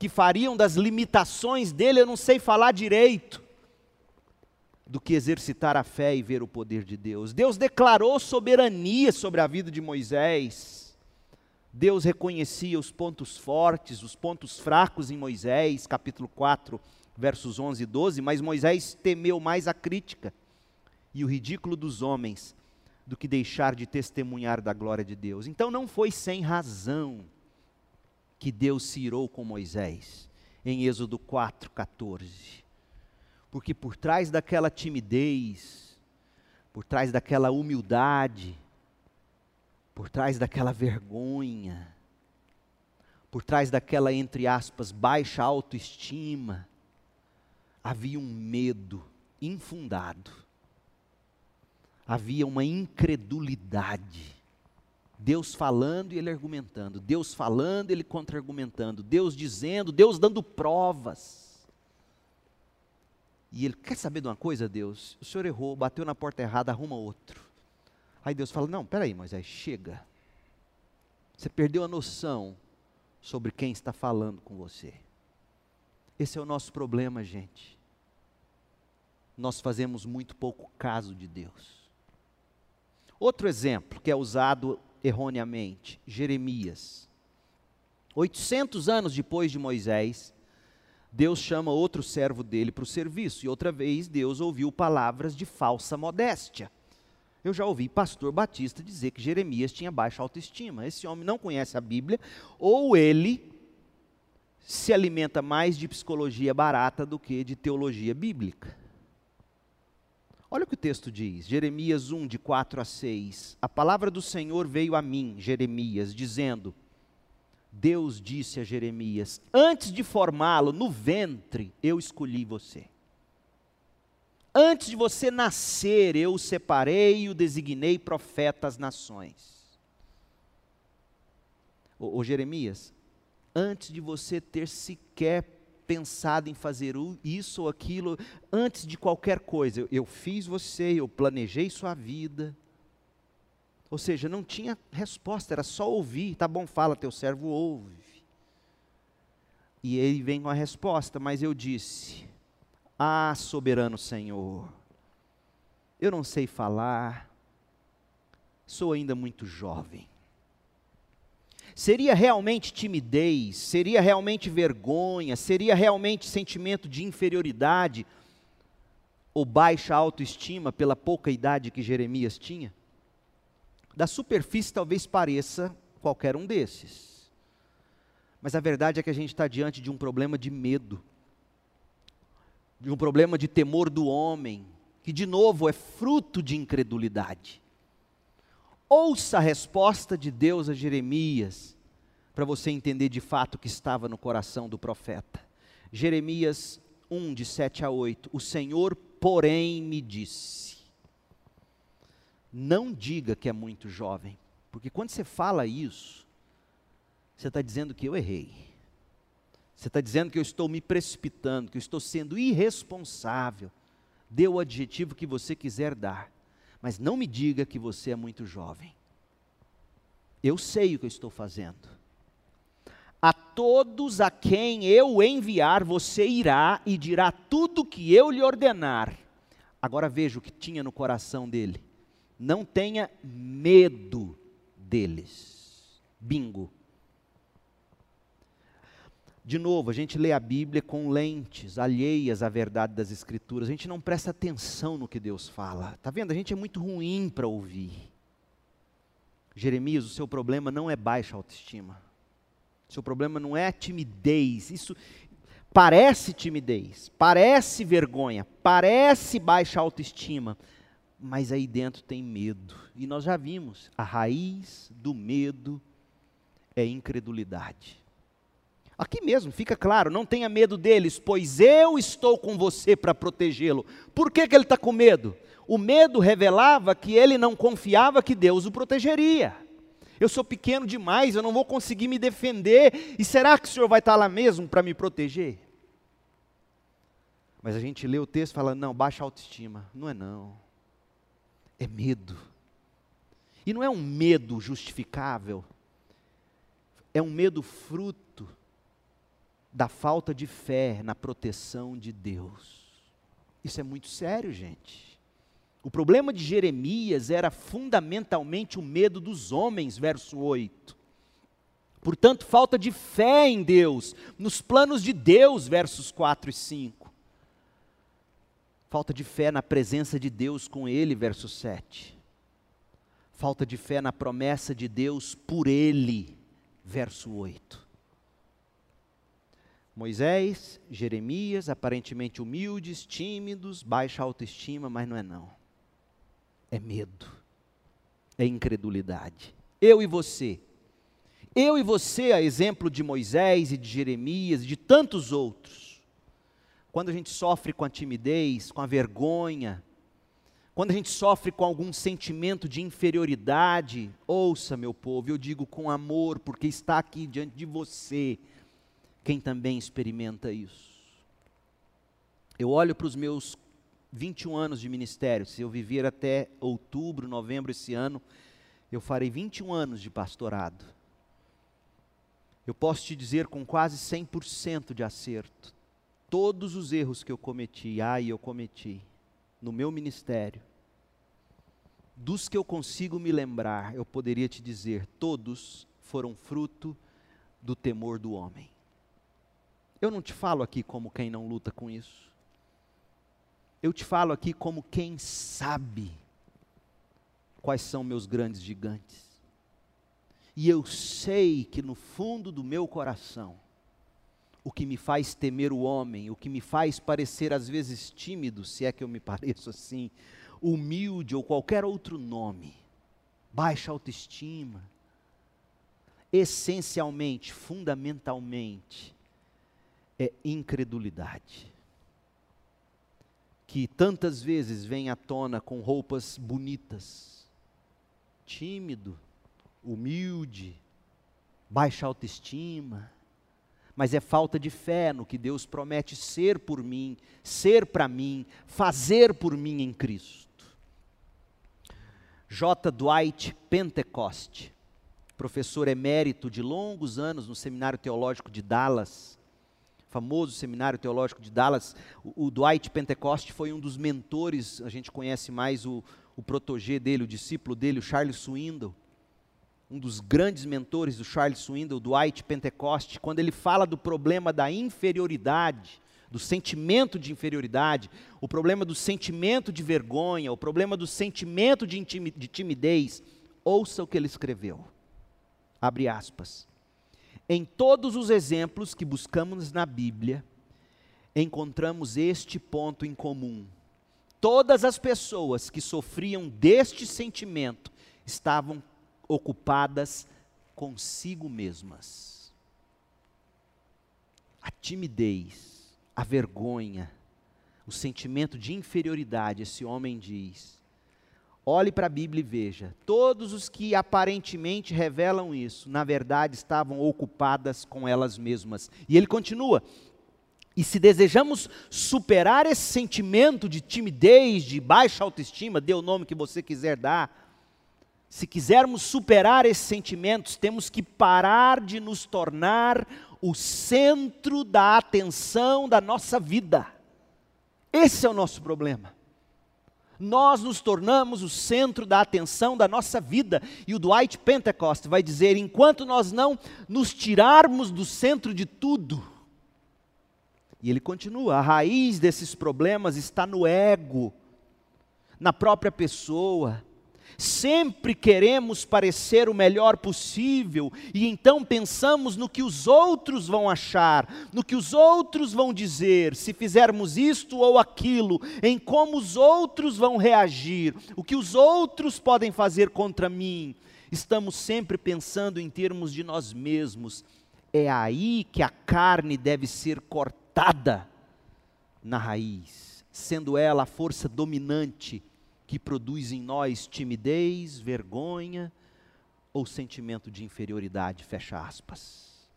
que fariam das limitações dele, eu não sei falar direito, do que exercitar a fé e ver o poder de Deus. Deus declarou soberania sobre a vida de Moisés. Deus reconhecia os pontos fortes, os pontos fracos em Moisés, capítulo 4, versos 11 e 12, mas Moisés temeu mais a crítica e o ridículo dos homens do que deixar de testemunhar da glória de Deus. Então não foi sem razão que Deus se irou com Moisés, em Êxodo 4, 14. Porque por trás daquela timidez, por trás daquela humildade, por trás daquela vergonha, por trás daquela, entre aspas, baixa autoestima, havia um medo infundado, havia uma incredulidade. Deus falando e ele argumentando, Deus falando e ele contra-argumentando, Deus dizendo, Deus dando provas. E ele quer saber de uma coisa, Deus? O senhor errou, bateu na porta errada, arruma outro. Aí Deus fala: Não, peraí, Moisés, chega. Você perdeu a noção sobre quem está falando com você. Esse é o nosso problema, gente. Nós fazemos muito pouco caso de Deus. Outro exemplo que é usado erroneamente, Jeremias. 800 anos depois de Moisés, Deus chama outro servo dele para o serviço, e outra vez Deus ouviu palavras de falsa modéstia. Eu já ouvi pastor Batista dizer que Jeremias tinha baixa autoestima. Esse homem não conhece a Bíblia, ou ele se alimenta mais de psicologia barata do que de teologia bíblica. Olha o que o texto diz, Jeremias 1, de 4 a 6. A palavra do Senhor veio a mim, Jeremias, dizendo: Deus disse a Jeremias: Antes de formá-lo no ventre, eu escolhi você. Antes de você nascer, eu o separei e o designei profeta às nações. Ô, ô Jeremias, antes de você ter sequer pensado em fazer isso ou aquilo, antes de qualquer coisa, eu, fiz você, eu planejei sua vida. Ou seja, não tinha resposta, era só ouvir. Tá bom, fala, teu servo ouve. E ele vem com a resposta, mas eu disse: Ah, soberano Senhor, eu não sei falar, sou ainda muito jovem. Seria realmente timidez, seria realmente vergonha, seria realmente sentimento de inferioridade ou baixa autoestima pela pouca idade que Jeremias tinha? Da superfície talvez pareça qualquer um desses. Mas a verdade é que a gente está diante de um problema de medo, de um problema de temor do homem, que de novo é fruto de incredulidade. Ouça a resposta de Deus a Jeremias, para você entender de fato o que estava no coração do profeta. Jeremias 1, de 7 a 8: O Senhor, porém, me disse: Não diga que é muito jovem, porque quando você fala isso, você está dizendo que eu errei. Você está dizendo que eu estou me precipitando, que eu estou sendo irresponsável. Dê o adjetivo que você quiser dar mas não me diga que você é muito jovem. Eu sei o que eu estou fazendo. A todos a quem eu enviar, você irá e dirá tudo o que eu lhe ordenar. Agora veja o que tinha no coração dele. Não tenha medo deles. Bingo. De novo, a gente lê a Bíblia com lentes alheias à verdade das Escrituras. A gente não presta atenção no que Deus fala. Está vendo? A gente é muito ruim para ouvir. Jeremias, o seu problema não é baixa autoestima. O seu problema não é timidez. Isso parece timidez, parece vergonha, parece baixa autoestima, mas aí dentro tem medo. E nós já vimos, a raiz do medo é incredulidade. Aqui mesmo, fica claro, não tenha medo deles, pois eu estou com você para protegê-lo. Por que, que ele está com medo? O medo revelava que ele não confiava que Deus o protegeria. Eu sou pequeno demais, eu não vou conseguir me defender, e será que o Senhor vai estar lá mesmo para me proteger? Mas a gente lê o texto e fala: não, baixa autoestima. Não é não. É medo. E não é um medo justificável, é um medo fruto da falta de fé na proteção de Deus. Isso é muito sério, gente. O problema de Jeremias era fundamentalmente o medo dos homens, verso 8. Portanto, falta de fé em Deus, nos planos de Deus, versos 4 e 5. Falta de fé na presença de Deus com ele, verso 7. Falta de fé na promessa de Deus por ele, verso 8. Moisés, Jeremias, aparentemente humildes, tímidos, baixa autoestima, mas não é não. É medo. É incredulidade. Eu e você. Eu e você, a exemplo de Moisés e de Jeremias e de tantos outros. Quando a gente sofre com a timidez, com a vergonha, quando a gente sofre com algum sentimento de inferioridade, ouça, meu povo, eu digo com amor, porque está aqui diante de você quem também experimenta isso. Eu olho para os meus 21 anos de ministério, se eu viver até outubro, novembro esse ano, eu farei 21 anos de pastorado. Eu posso te dizer com quase 100% de acerto, todos os erros que eu cometi, ai, eu cometi, no meu ministério, dos que eu consigo me lembrar, eu poderia te dizer, todos foram fruto do temor do homem. Eu não te falo aqui como quem não luta com isso. Eu te falo aqui como quem sabe quais são meus grandes gigantes. E eu sei que no fundo do meu coração, o que me faz temer o homem, o que me faz parecer às vezes tímido, se é que eu me pareço assim, humilde ou qualquer outro nome, baixa autoestima, essencialmente, fundamentalmente, é incredulidade. Que tantas vezes vem à tona com roupas bonitas, tímido, humilde, baixa autoestima, mas é falta de fé no que Deus promete ser por mim, ser para mim, fazer por mim em Cristo. J. Dwight Pentecost, professor emérito de longos anos no Seminário Teológico de Dallas, famoso seminário teológico de Dallas, o, o Dwight Pentecost foi um dos mentores, a gente conhece mais o, o dele, o discípulo dele, o Charles Swindoll, um dos grandes mentores do Charles Swindoll, Dwight Pentecost, quando ele fala do problema da inferioridade, do sentimento de inferioridade, o problema do sentimento de vergonha, o problema do sentimento de timidez, ouça o que ele escreveu. Abre aspas. Em todos os exemplos que buscamos na Bíblia, encontramos este ponto em comum. Todas as pessoas que sofriam deste sentimento estavam ocupadas consigo mesmas. A timidez, a vergonha, o sentimento de inferioridade, esse homem diz. Olhe para a Bíblia e veja: todos os que aparentemente revelam isso, na verdade estavam ocupadas com elas mesmas. E ele continua: e se desejamos superar esse sentimento de timidez, de baixa autoestima, dê o nome que você quiser dar, se quisermos superar esses sentimentos, temos que parar de nos tornar o centro da atenção da nossa vida. Esse é o nosso problema. Nós nos tornamos o centro da atenção da nossa vida. E o Dwight Pentecost vai dizer: enquanto nós não nos tirarmos do centro de tudo, e ele continua: a raiz desses problemas está no ego, na própria pessoa sempre queremos parecer o melhor possível e então pensamos no que os outros vão achar, no que os outros vão dizer, se fizermos isto ou aquilo, em como os outros vão reagir, o que os outros podem fazer contra mim. Estamos sempre pensando em termos de nós mesmos. É aí que a carne deve ser cortada na raiz, sendo ela a força dominante que produz em nós timidez, vergonha ou sentimento de inferioridade, fecha aspas.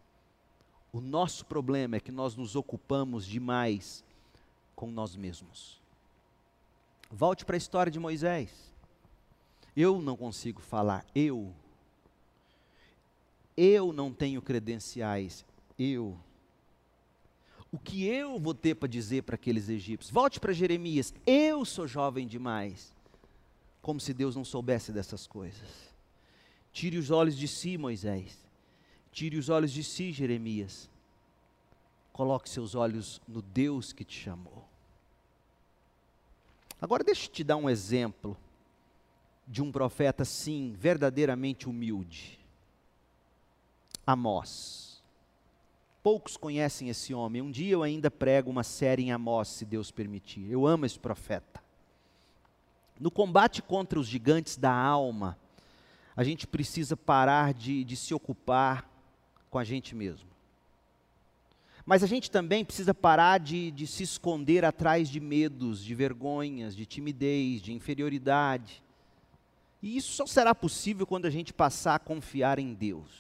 O nosso problema é que nós nos ocupamos demais com nós mesmos. Volte para a história de Moisés. Eu não consigo falar, eu. Eu não tenho credenciais, eu. O que eu vou ter para dizer para aqueles egípcios? Volte para Jeremias, eu sou jovem demais como se Deus não soubesse dessas coisas. Tire os olhos de si, Moisés. Tire os olhos de si, Jeremias. Coloque seus olhos no Deus que te chamou. Agora deixa eu te dar um exemplo de um profeta, sim, verdadeiramente humilde. Amós. Poucos conhecem esse homem. Um dia eu ainda prego uma série em Amós, se Deus permitir. Eu amo esse profeta. No combate contra os gigantes da alma, a gente precisa parar de, de se ocupar com a gente mesmo. Mas a gente também precisa parar de, de se esconder atrás de medos, de vergonhas, de timidez, de inferioridade. E isso só será possível quando a gente passar a confiar em Deus.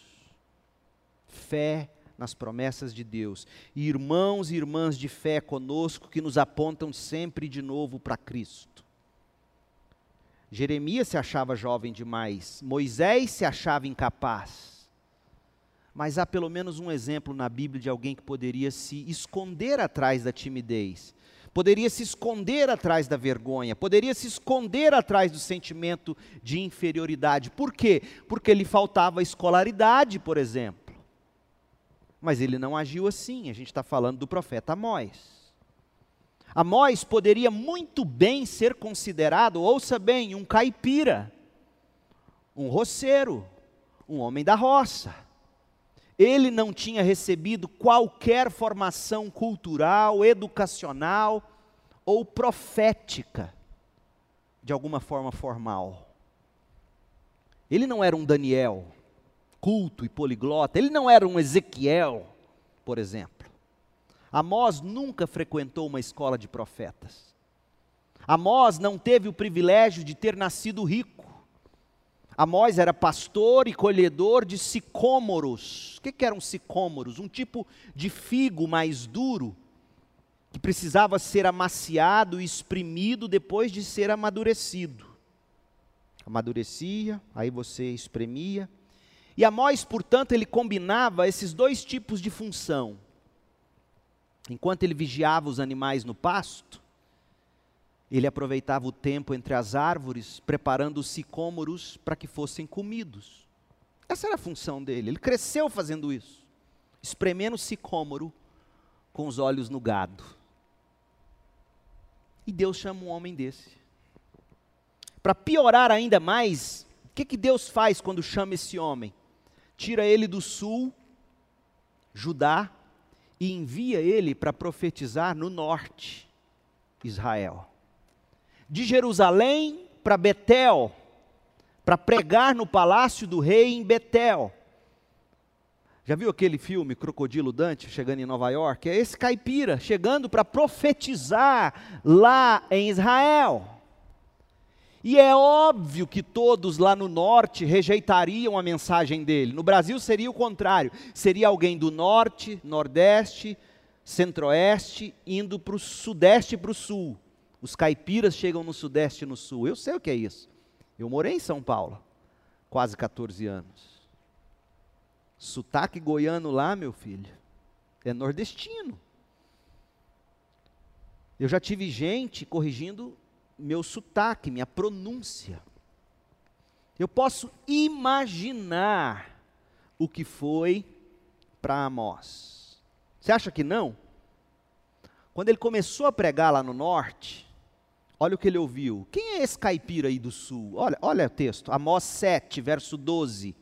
Fé nas promessas de Deus. E irmãos e irmãs de fé conosco que nos apontam sempre de novo para Cristo. Jeremias se achava jovem demais, Moisés se achava incapaz. Mas há pelo menos um exemplo na Bíblia de alguém que poderia se esconder atrás da timidez, poderia se esconder atrás da vergonha, poderia se esconder atrás do sentimento de inferioridade. Por quê? Porque lhe faltava escolaridade, por exemplo. Mas ele não agiu assim, a gente está falando do profeta Amós. Amós poderia muito bem ser considerado, ouça bem, um caipira, um roceiro, um homem da roça. Ele não tinha recebido qualquer formação cultural, educacional ou profética, de alguma forma formal. Ele não era um Daniel, culto e poliglota, ele não era um Ezequiel, por exemplo. Amós nunca frequentou uma escola de profetas. Amós não teve o privilégio de ter nascido rico. Amós era pastor e colhedor de sicômoros. O que, eram sicômoros? Um tipo de figo mais duro, que precisava ser amaciado e espremido depois de ser amadurecido. Amadurecia, aí você espremia. E Amós, portanto, ele combinava esses dois tipos de função Enquanto ele vigiava os animais no pasto, ele aproveitava o tempo entre as árvores, preparando os sicômoros para que fossem comidos. Essa era a função dele. Ele cresceu fazendo isso, espremendo o sicômoro com os olhos no gado. E Deus chama um homem desse. Para piorar ainda mais, o que, que Deus faz quando chama esse homem? Tira ele do sul, Judá, e envia ele para profetizar no norte, Israel. De Jerusalém para Betel, para pregar no palácio do rei em Betel. Já viu aquele filme Crocodilo Dante chegando em Nova York? É esse caipira chegando para profetizar lá em Israel. E é óbvio que todos lá no norte rejeitariam a mensagem dele. No Brasil seria o contrário: seria alguém do norte, nordeste, centro-oeste, indo para o sudeste e para o sul. Os caipiras chegam no sudeste e no sul. Eu sei o que é isso. Eu morei em São Paulo, quase 14 anos. Sotaque goiano lá, meu filho, é nordestino. Eu já tive gente corrigindo meu sotaque, minha pronúncia. Eu posso imaginar o que foi para Amós. Você acha que não? Quando ele começou a pregar lá no norte, olha o que ele ouviu. Quem é esse caipira aí do sul? Olha, olha o texto, Amós 7, verso 12.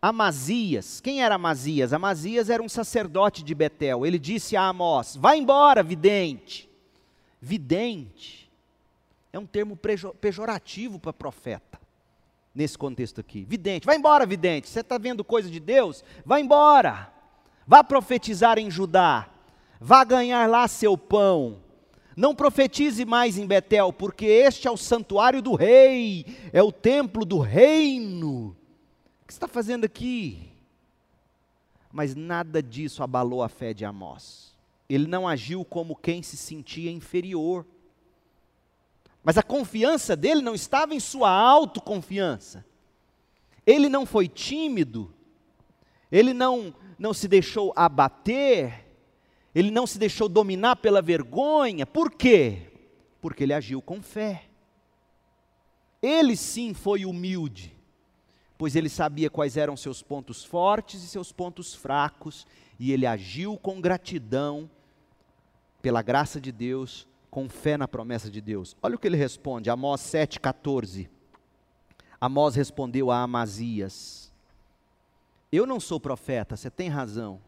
Amazias, quem era Amazias? Amazias era um sacerdote de Betel. Ele disse a Amós: Vai embora, vidente. Vidente é um termo pejorativo para profeta, nesse contexto aqui. Vidente, vai embora, vidente, você está vendo coisa de Deus? Vai embora, vá profetizar em Judá, vá ganhar lá seu pão. Não profetize mais em Betel, porque este é o santuário do rei, é o templo do reino. O que você está fazendo aqui? Mas nada disso abalou a fé de Amós. Ele não agiu como quem se sentia inferior. Mas a confiança dele não estava em sua autoconfiança. Ele não foi tímido, ele não, não se deixou abater, ele não se deixou dominar pela vergonha. Por quê? Porque ele agiu com fé. Ele sim foi humilde, pois ele sabia quais eram seus pontos fortes e seus pontos fracos, e ele agiu com gratidão pela graça de Deus com fé na promessa de Deus. Olha o que ele responde, Amós 7,14. Amós respondeu a Amazias: Eu não sou profeta, você tem razão.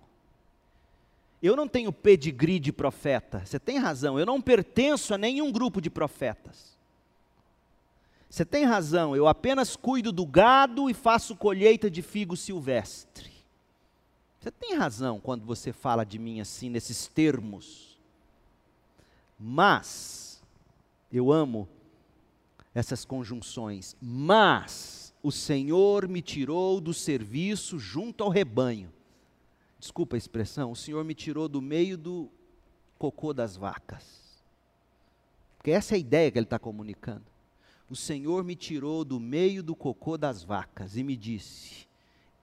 Eu não tenho pedigree de profeta, você tem razão. Eu não pertenço a nenhum grupo de profetas. Você tem razão, eu apenas cuido do gado e faço colheita de figo silvestre. Você tem razão quando você fala de mim assim, nesses termos. Mas, eu amo essas conjunções, mas o Senhor me tirou do serviço junto ao rebanho. Desculpa a expressão, o Senhor me tirou do meio do cocô das vacas. Porque essa é a ideia que ele está comunicando. O Senhor me tirou do meio do cocô das vacas e me disse: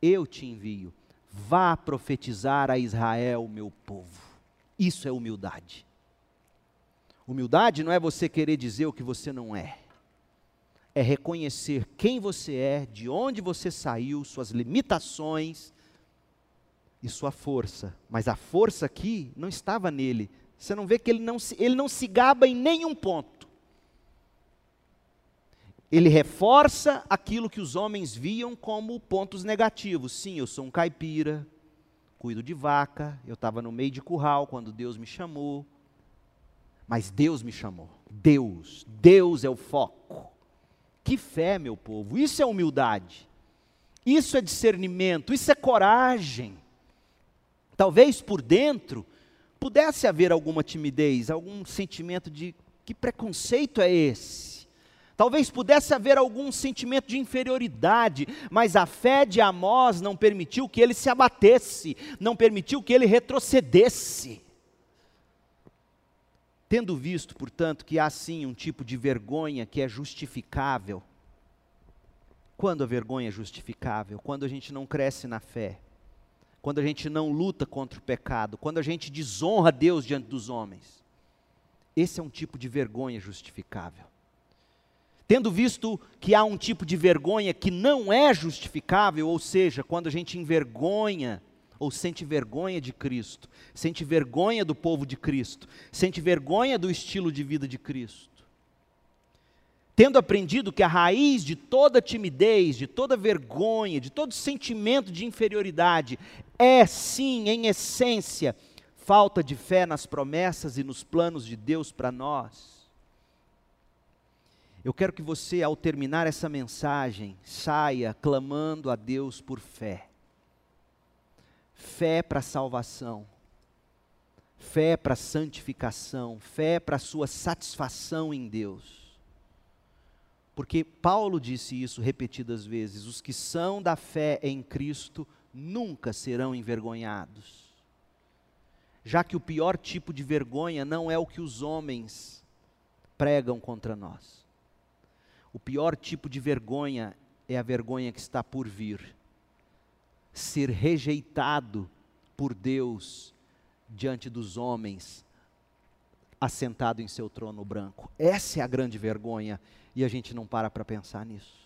Eu te envio, vá profetizar a Israel, meu povo. Isso é humildade. Humildade não é você querer dizer o que você não é. É reconhecer quem você é, de onde você saiu, suas limitações e sua força. Mas a força aqui não estava nele. Você não vê que ele não se, ele não se gaba em nenhum ponto. Ele reforça aquilo que os homens viam como pontos negativos. Sim, eu sou um caipira, cuido de vaca, eu estava no meio de curral quando Deus me chamou. Mas Deus me chamou. Deus, Deus é o foco. Que fé, meu povo, isso é humildade. Isso é discernimento, isso é coragem. Talvez por dentro pudesse haver alguma timidez, algum sentimento de que preconceito é esse? Talvez pudesse haver algum sentimento de inferioridade, mas a fé de Amós não permitiu que ele se abatesse, não permitiu que ele retrocedesse. Tendo visto, portanto, que há sim um tipo de vergonha que é justificável. Quando a vergonha é justificável? Quando a gente não cresce na fé. quando a gente não luta contra o pecado, quando a gente desonra Deus diante dos homens. Esse é um tipo de vergonha justificável. Tendo visto que há um tipo de vergonha que não é justificável, ou seja, quando a gente envergonha ou sente vergonha de Cristo, sente vergonha do povo de Cristo, sente vergonha do estilo de vida de Cristo. Tendo aprendido que a raiz de toda timidez, de toda vergonha, de todo sentimento de inferioridade é sim, em essência, falta de fé nas promessas e nos planos de Deus para nós. Eu quero que você, ao terminar essa mensagem, saia clamando a Deus por fé fé para salvação, fé para santificação, fé para sua satisfação em Deus. Porque Paulo disse isso repetidas vezes: os que são da fé em Cristo nunca serão envergonhados. Já que o pior tipo de vergonha não é o que os homens pregam contra nós. O pior tipo de vergonha é a vergonha que está por vir ser rejeitado por Deus diante dos homens, assentado em seu trono branco. Essa é a grande vergonha e a gente não para para pensar nisso.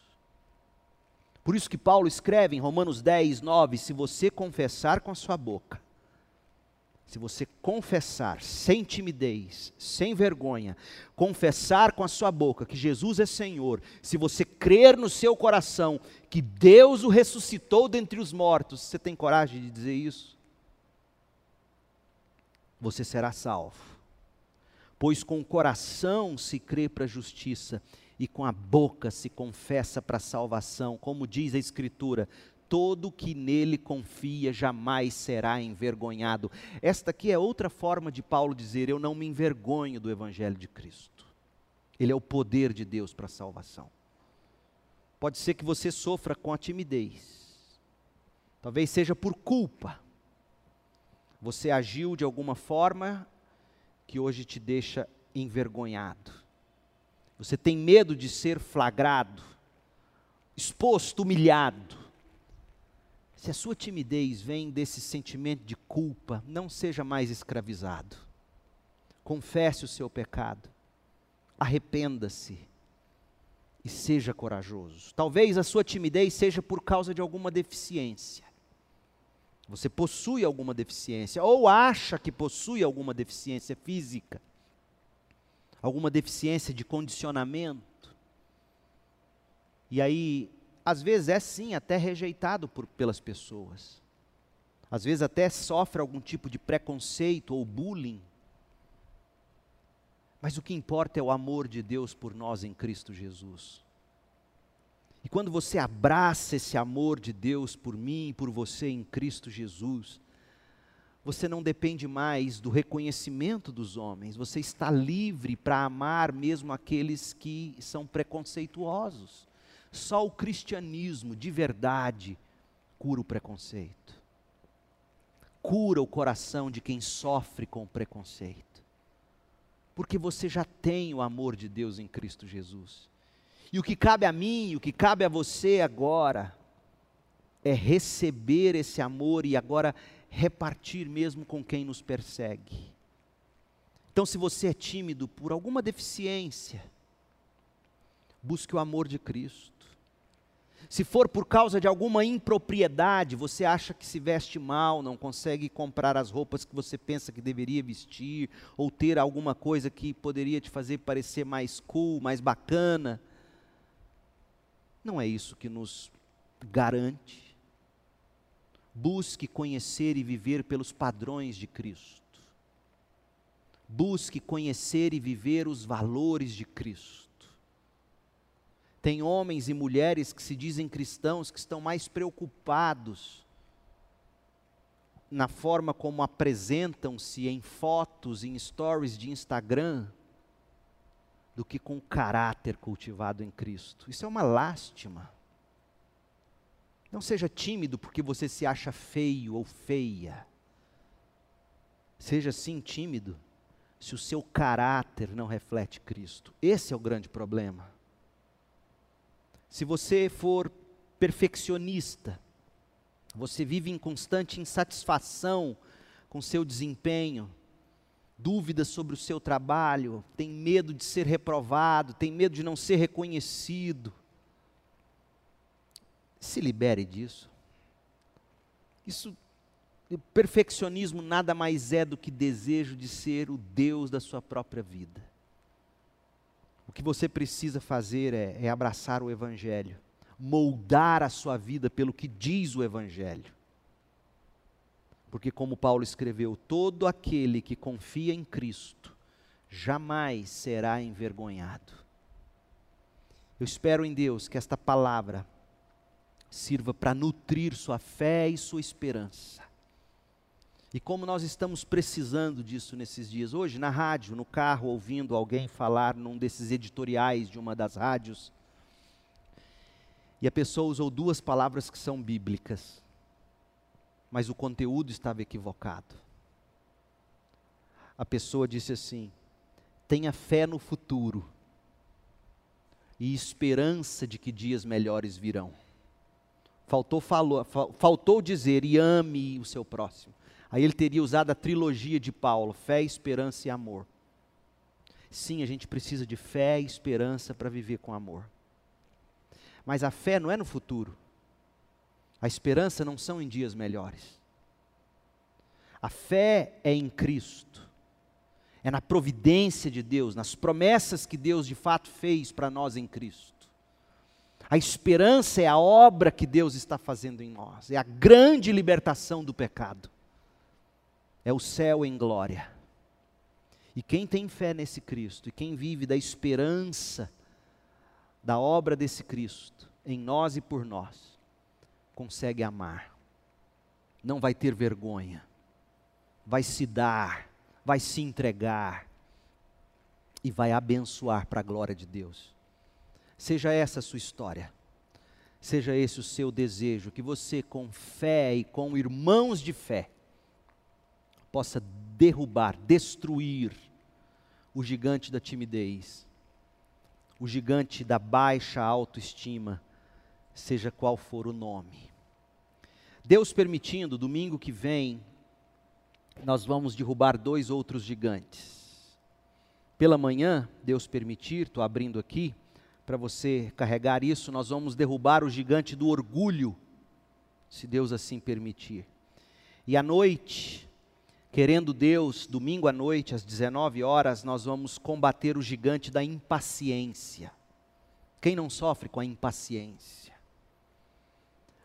Por isso que Paulo escreve em Romanos 10, 9: se você confessar com a sua boca se você confessar sem timidez, sem vergonha, confessar com a sua boca que Jesus é Senhor, se você crer no seu coração que Deus o ressuscitou dentre os mortos, você tem coragem de dizer isso? Você será salvo. Pois com o coração se crê para a justiça e com a boca se confessa para a salvação, como diz a Escritura: todo que nele confia jamais será envergonhado. Esta aqui é outra forma de Paulo dizer: Eu não me envergonho do Evangelho de Cristo. Ele é o poder de Deus para a salvação. Pode ser que você sofra com a timidez, talvez seja por culpa. Você agiu de alguma forma que hoje te deixa envergonhado. Você tem medo de ser flagrado, exposto, humilhado se a sua timidez vem desse sentimento de culpa, não seja mais escravizado. Confesse o seu pecado. Arrependa-se e seja corajoso. Talvez a sua timidez seja por causa de alguma deficiência. Você possui alguma deficiência, ou acha que possui alguma deficiência física, alguma deficiência de condicionamento. E aí às vezes é sim até rejeitado por, pelas pessoas. Às vezes até sofre algum tipo de preconceito ou bullying. Mas o que importa é o amor de Deus por nós em Cristo Jesus. E quando você abraça esse amor de Deus por mim e por você em Cristo Jesus, você não depende mais do reconhecimento dos homens, você está livre para amar mesmo aqueles que são preconceituosos. Só o cristianismo de verdade cura o preconceito. Cura o coração de quem sofre com o preconceito. Porque você já tem o amor de Deus em Cristo Jesus. E o que cabe a mim, o que cabe a você agora, é receber esse amor e agora repartir mesmo com quem nos persegue. Então, se você é tímido por alguma deficiência, busque o amor de Cristo. Se for por causa de alguma impropriedade, você acha que se veste mal, não consegue comprar as roupas que você pensa que deveria vestir, ou ter alguma coisa que poderia te fazer parecer mais cool, mais bacana. Não é isso que nos garante. Busque conhecer e viver pelos padrões de Cristo. Busque conhecer e viver os valores de Cristo. Tem homens e mulheres que se dizem cristãos que estão mais preocupados na forma como apresentam-se em fotos, em stories de Instagram, do que com o caráter cultivado em Cristo. Isso é uma lástima. Não seja tímido porque você se acha feio ou feia. Seja sim tímido se o seu caráter não reflete Cristo. Esse é o grande problema se você for perfeccionista, Você vive em constante insatisfação com seu desempenho, dúvidas sobre o seu trabalho, tem medo de ser reprovado, tem medo de não ser reconhecido. Se libere disso. Isso, perfeccionismo nada mais é do que desejo de ser o Deus da sua própria vida. O que você precisa fazer é, é abraçar o Evangelho moldar a sua vida pelo que diz o Evangelho. Porque, como Paulo escreveu, todo aquele que confia em Cristo jamais será envergonhado. Eu espero em Deus que esta palavra sirva para nutrir sua fé e sua esperança. E como nós estamos precisando disso nesses dias, hoje na rádio, no carro, ouvindo alguém falar num desses editoriais de uma das rádios, e a pessoa usou duas palavras que são bíblicas, mas o conteúdo estava equivocado. A pessoa disse assim: tenha fé no futuro e esperança de que dias melhores virão. Faltou, falou, faltou dizer e ame o seu próximo. Aí ele teria usado a trilogia de Paulo: fé, esperança e amor. Sim, a gente precisa de fé e esperança para viver com amor. Mas a fé não é no futuro. A esperança não são em dias melhores. A fé é em Cristo. É na providência de Deus, nas promessas que Deus de fato fez para nós em Cristo. A esperança é a obra que Deus está fazendo em nós, é a grande libertação do pecado. É o céu em glória. E quem tem fé nesse Cristo, e quem vive da esperança da obra desse Cristo em nós e por nós, consegue amar, não vai ter vergonha, vai se dar, vai se entregar e vai abençoar para a glória de Deus. Seja essa a sua história, seja esse o seu desejo, que você, com fé e com irmãos de fé, possa derrubar, destruir o gigante da timidez o gigante da baixa autoestima, seja qual for o nome. Deus permitindo, domingo que vem, nós vamos derrubar dois outros gigantes. Pela manhã, Deus permitir, estou abrindo aqui, para você carregar isso, nós vamos derrubar o gigante do orgulho, se Deus assim permitir. E à noite, Querendo Deus, domingo à noite, às 19 horas, nós vamos combater o gigante da impaciência. Quem não sofre com a impaciência?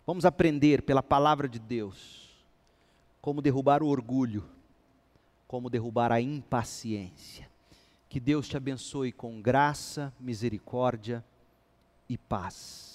Vamos aprender pela palavra de Deus como derrubar o orgulho, como derrubar a impaciência. Que Deus te abençoe com graça, misericórdia e paz.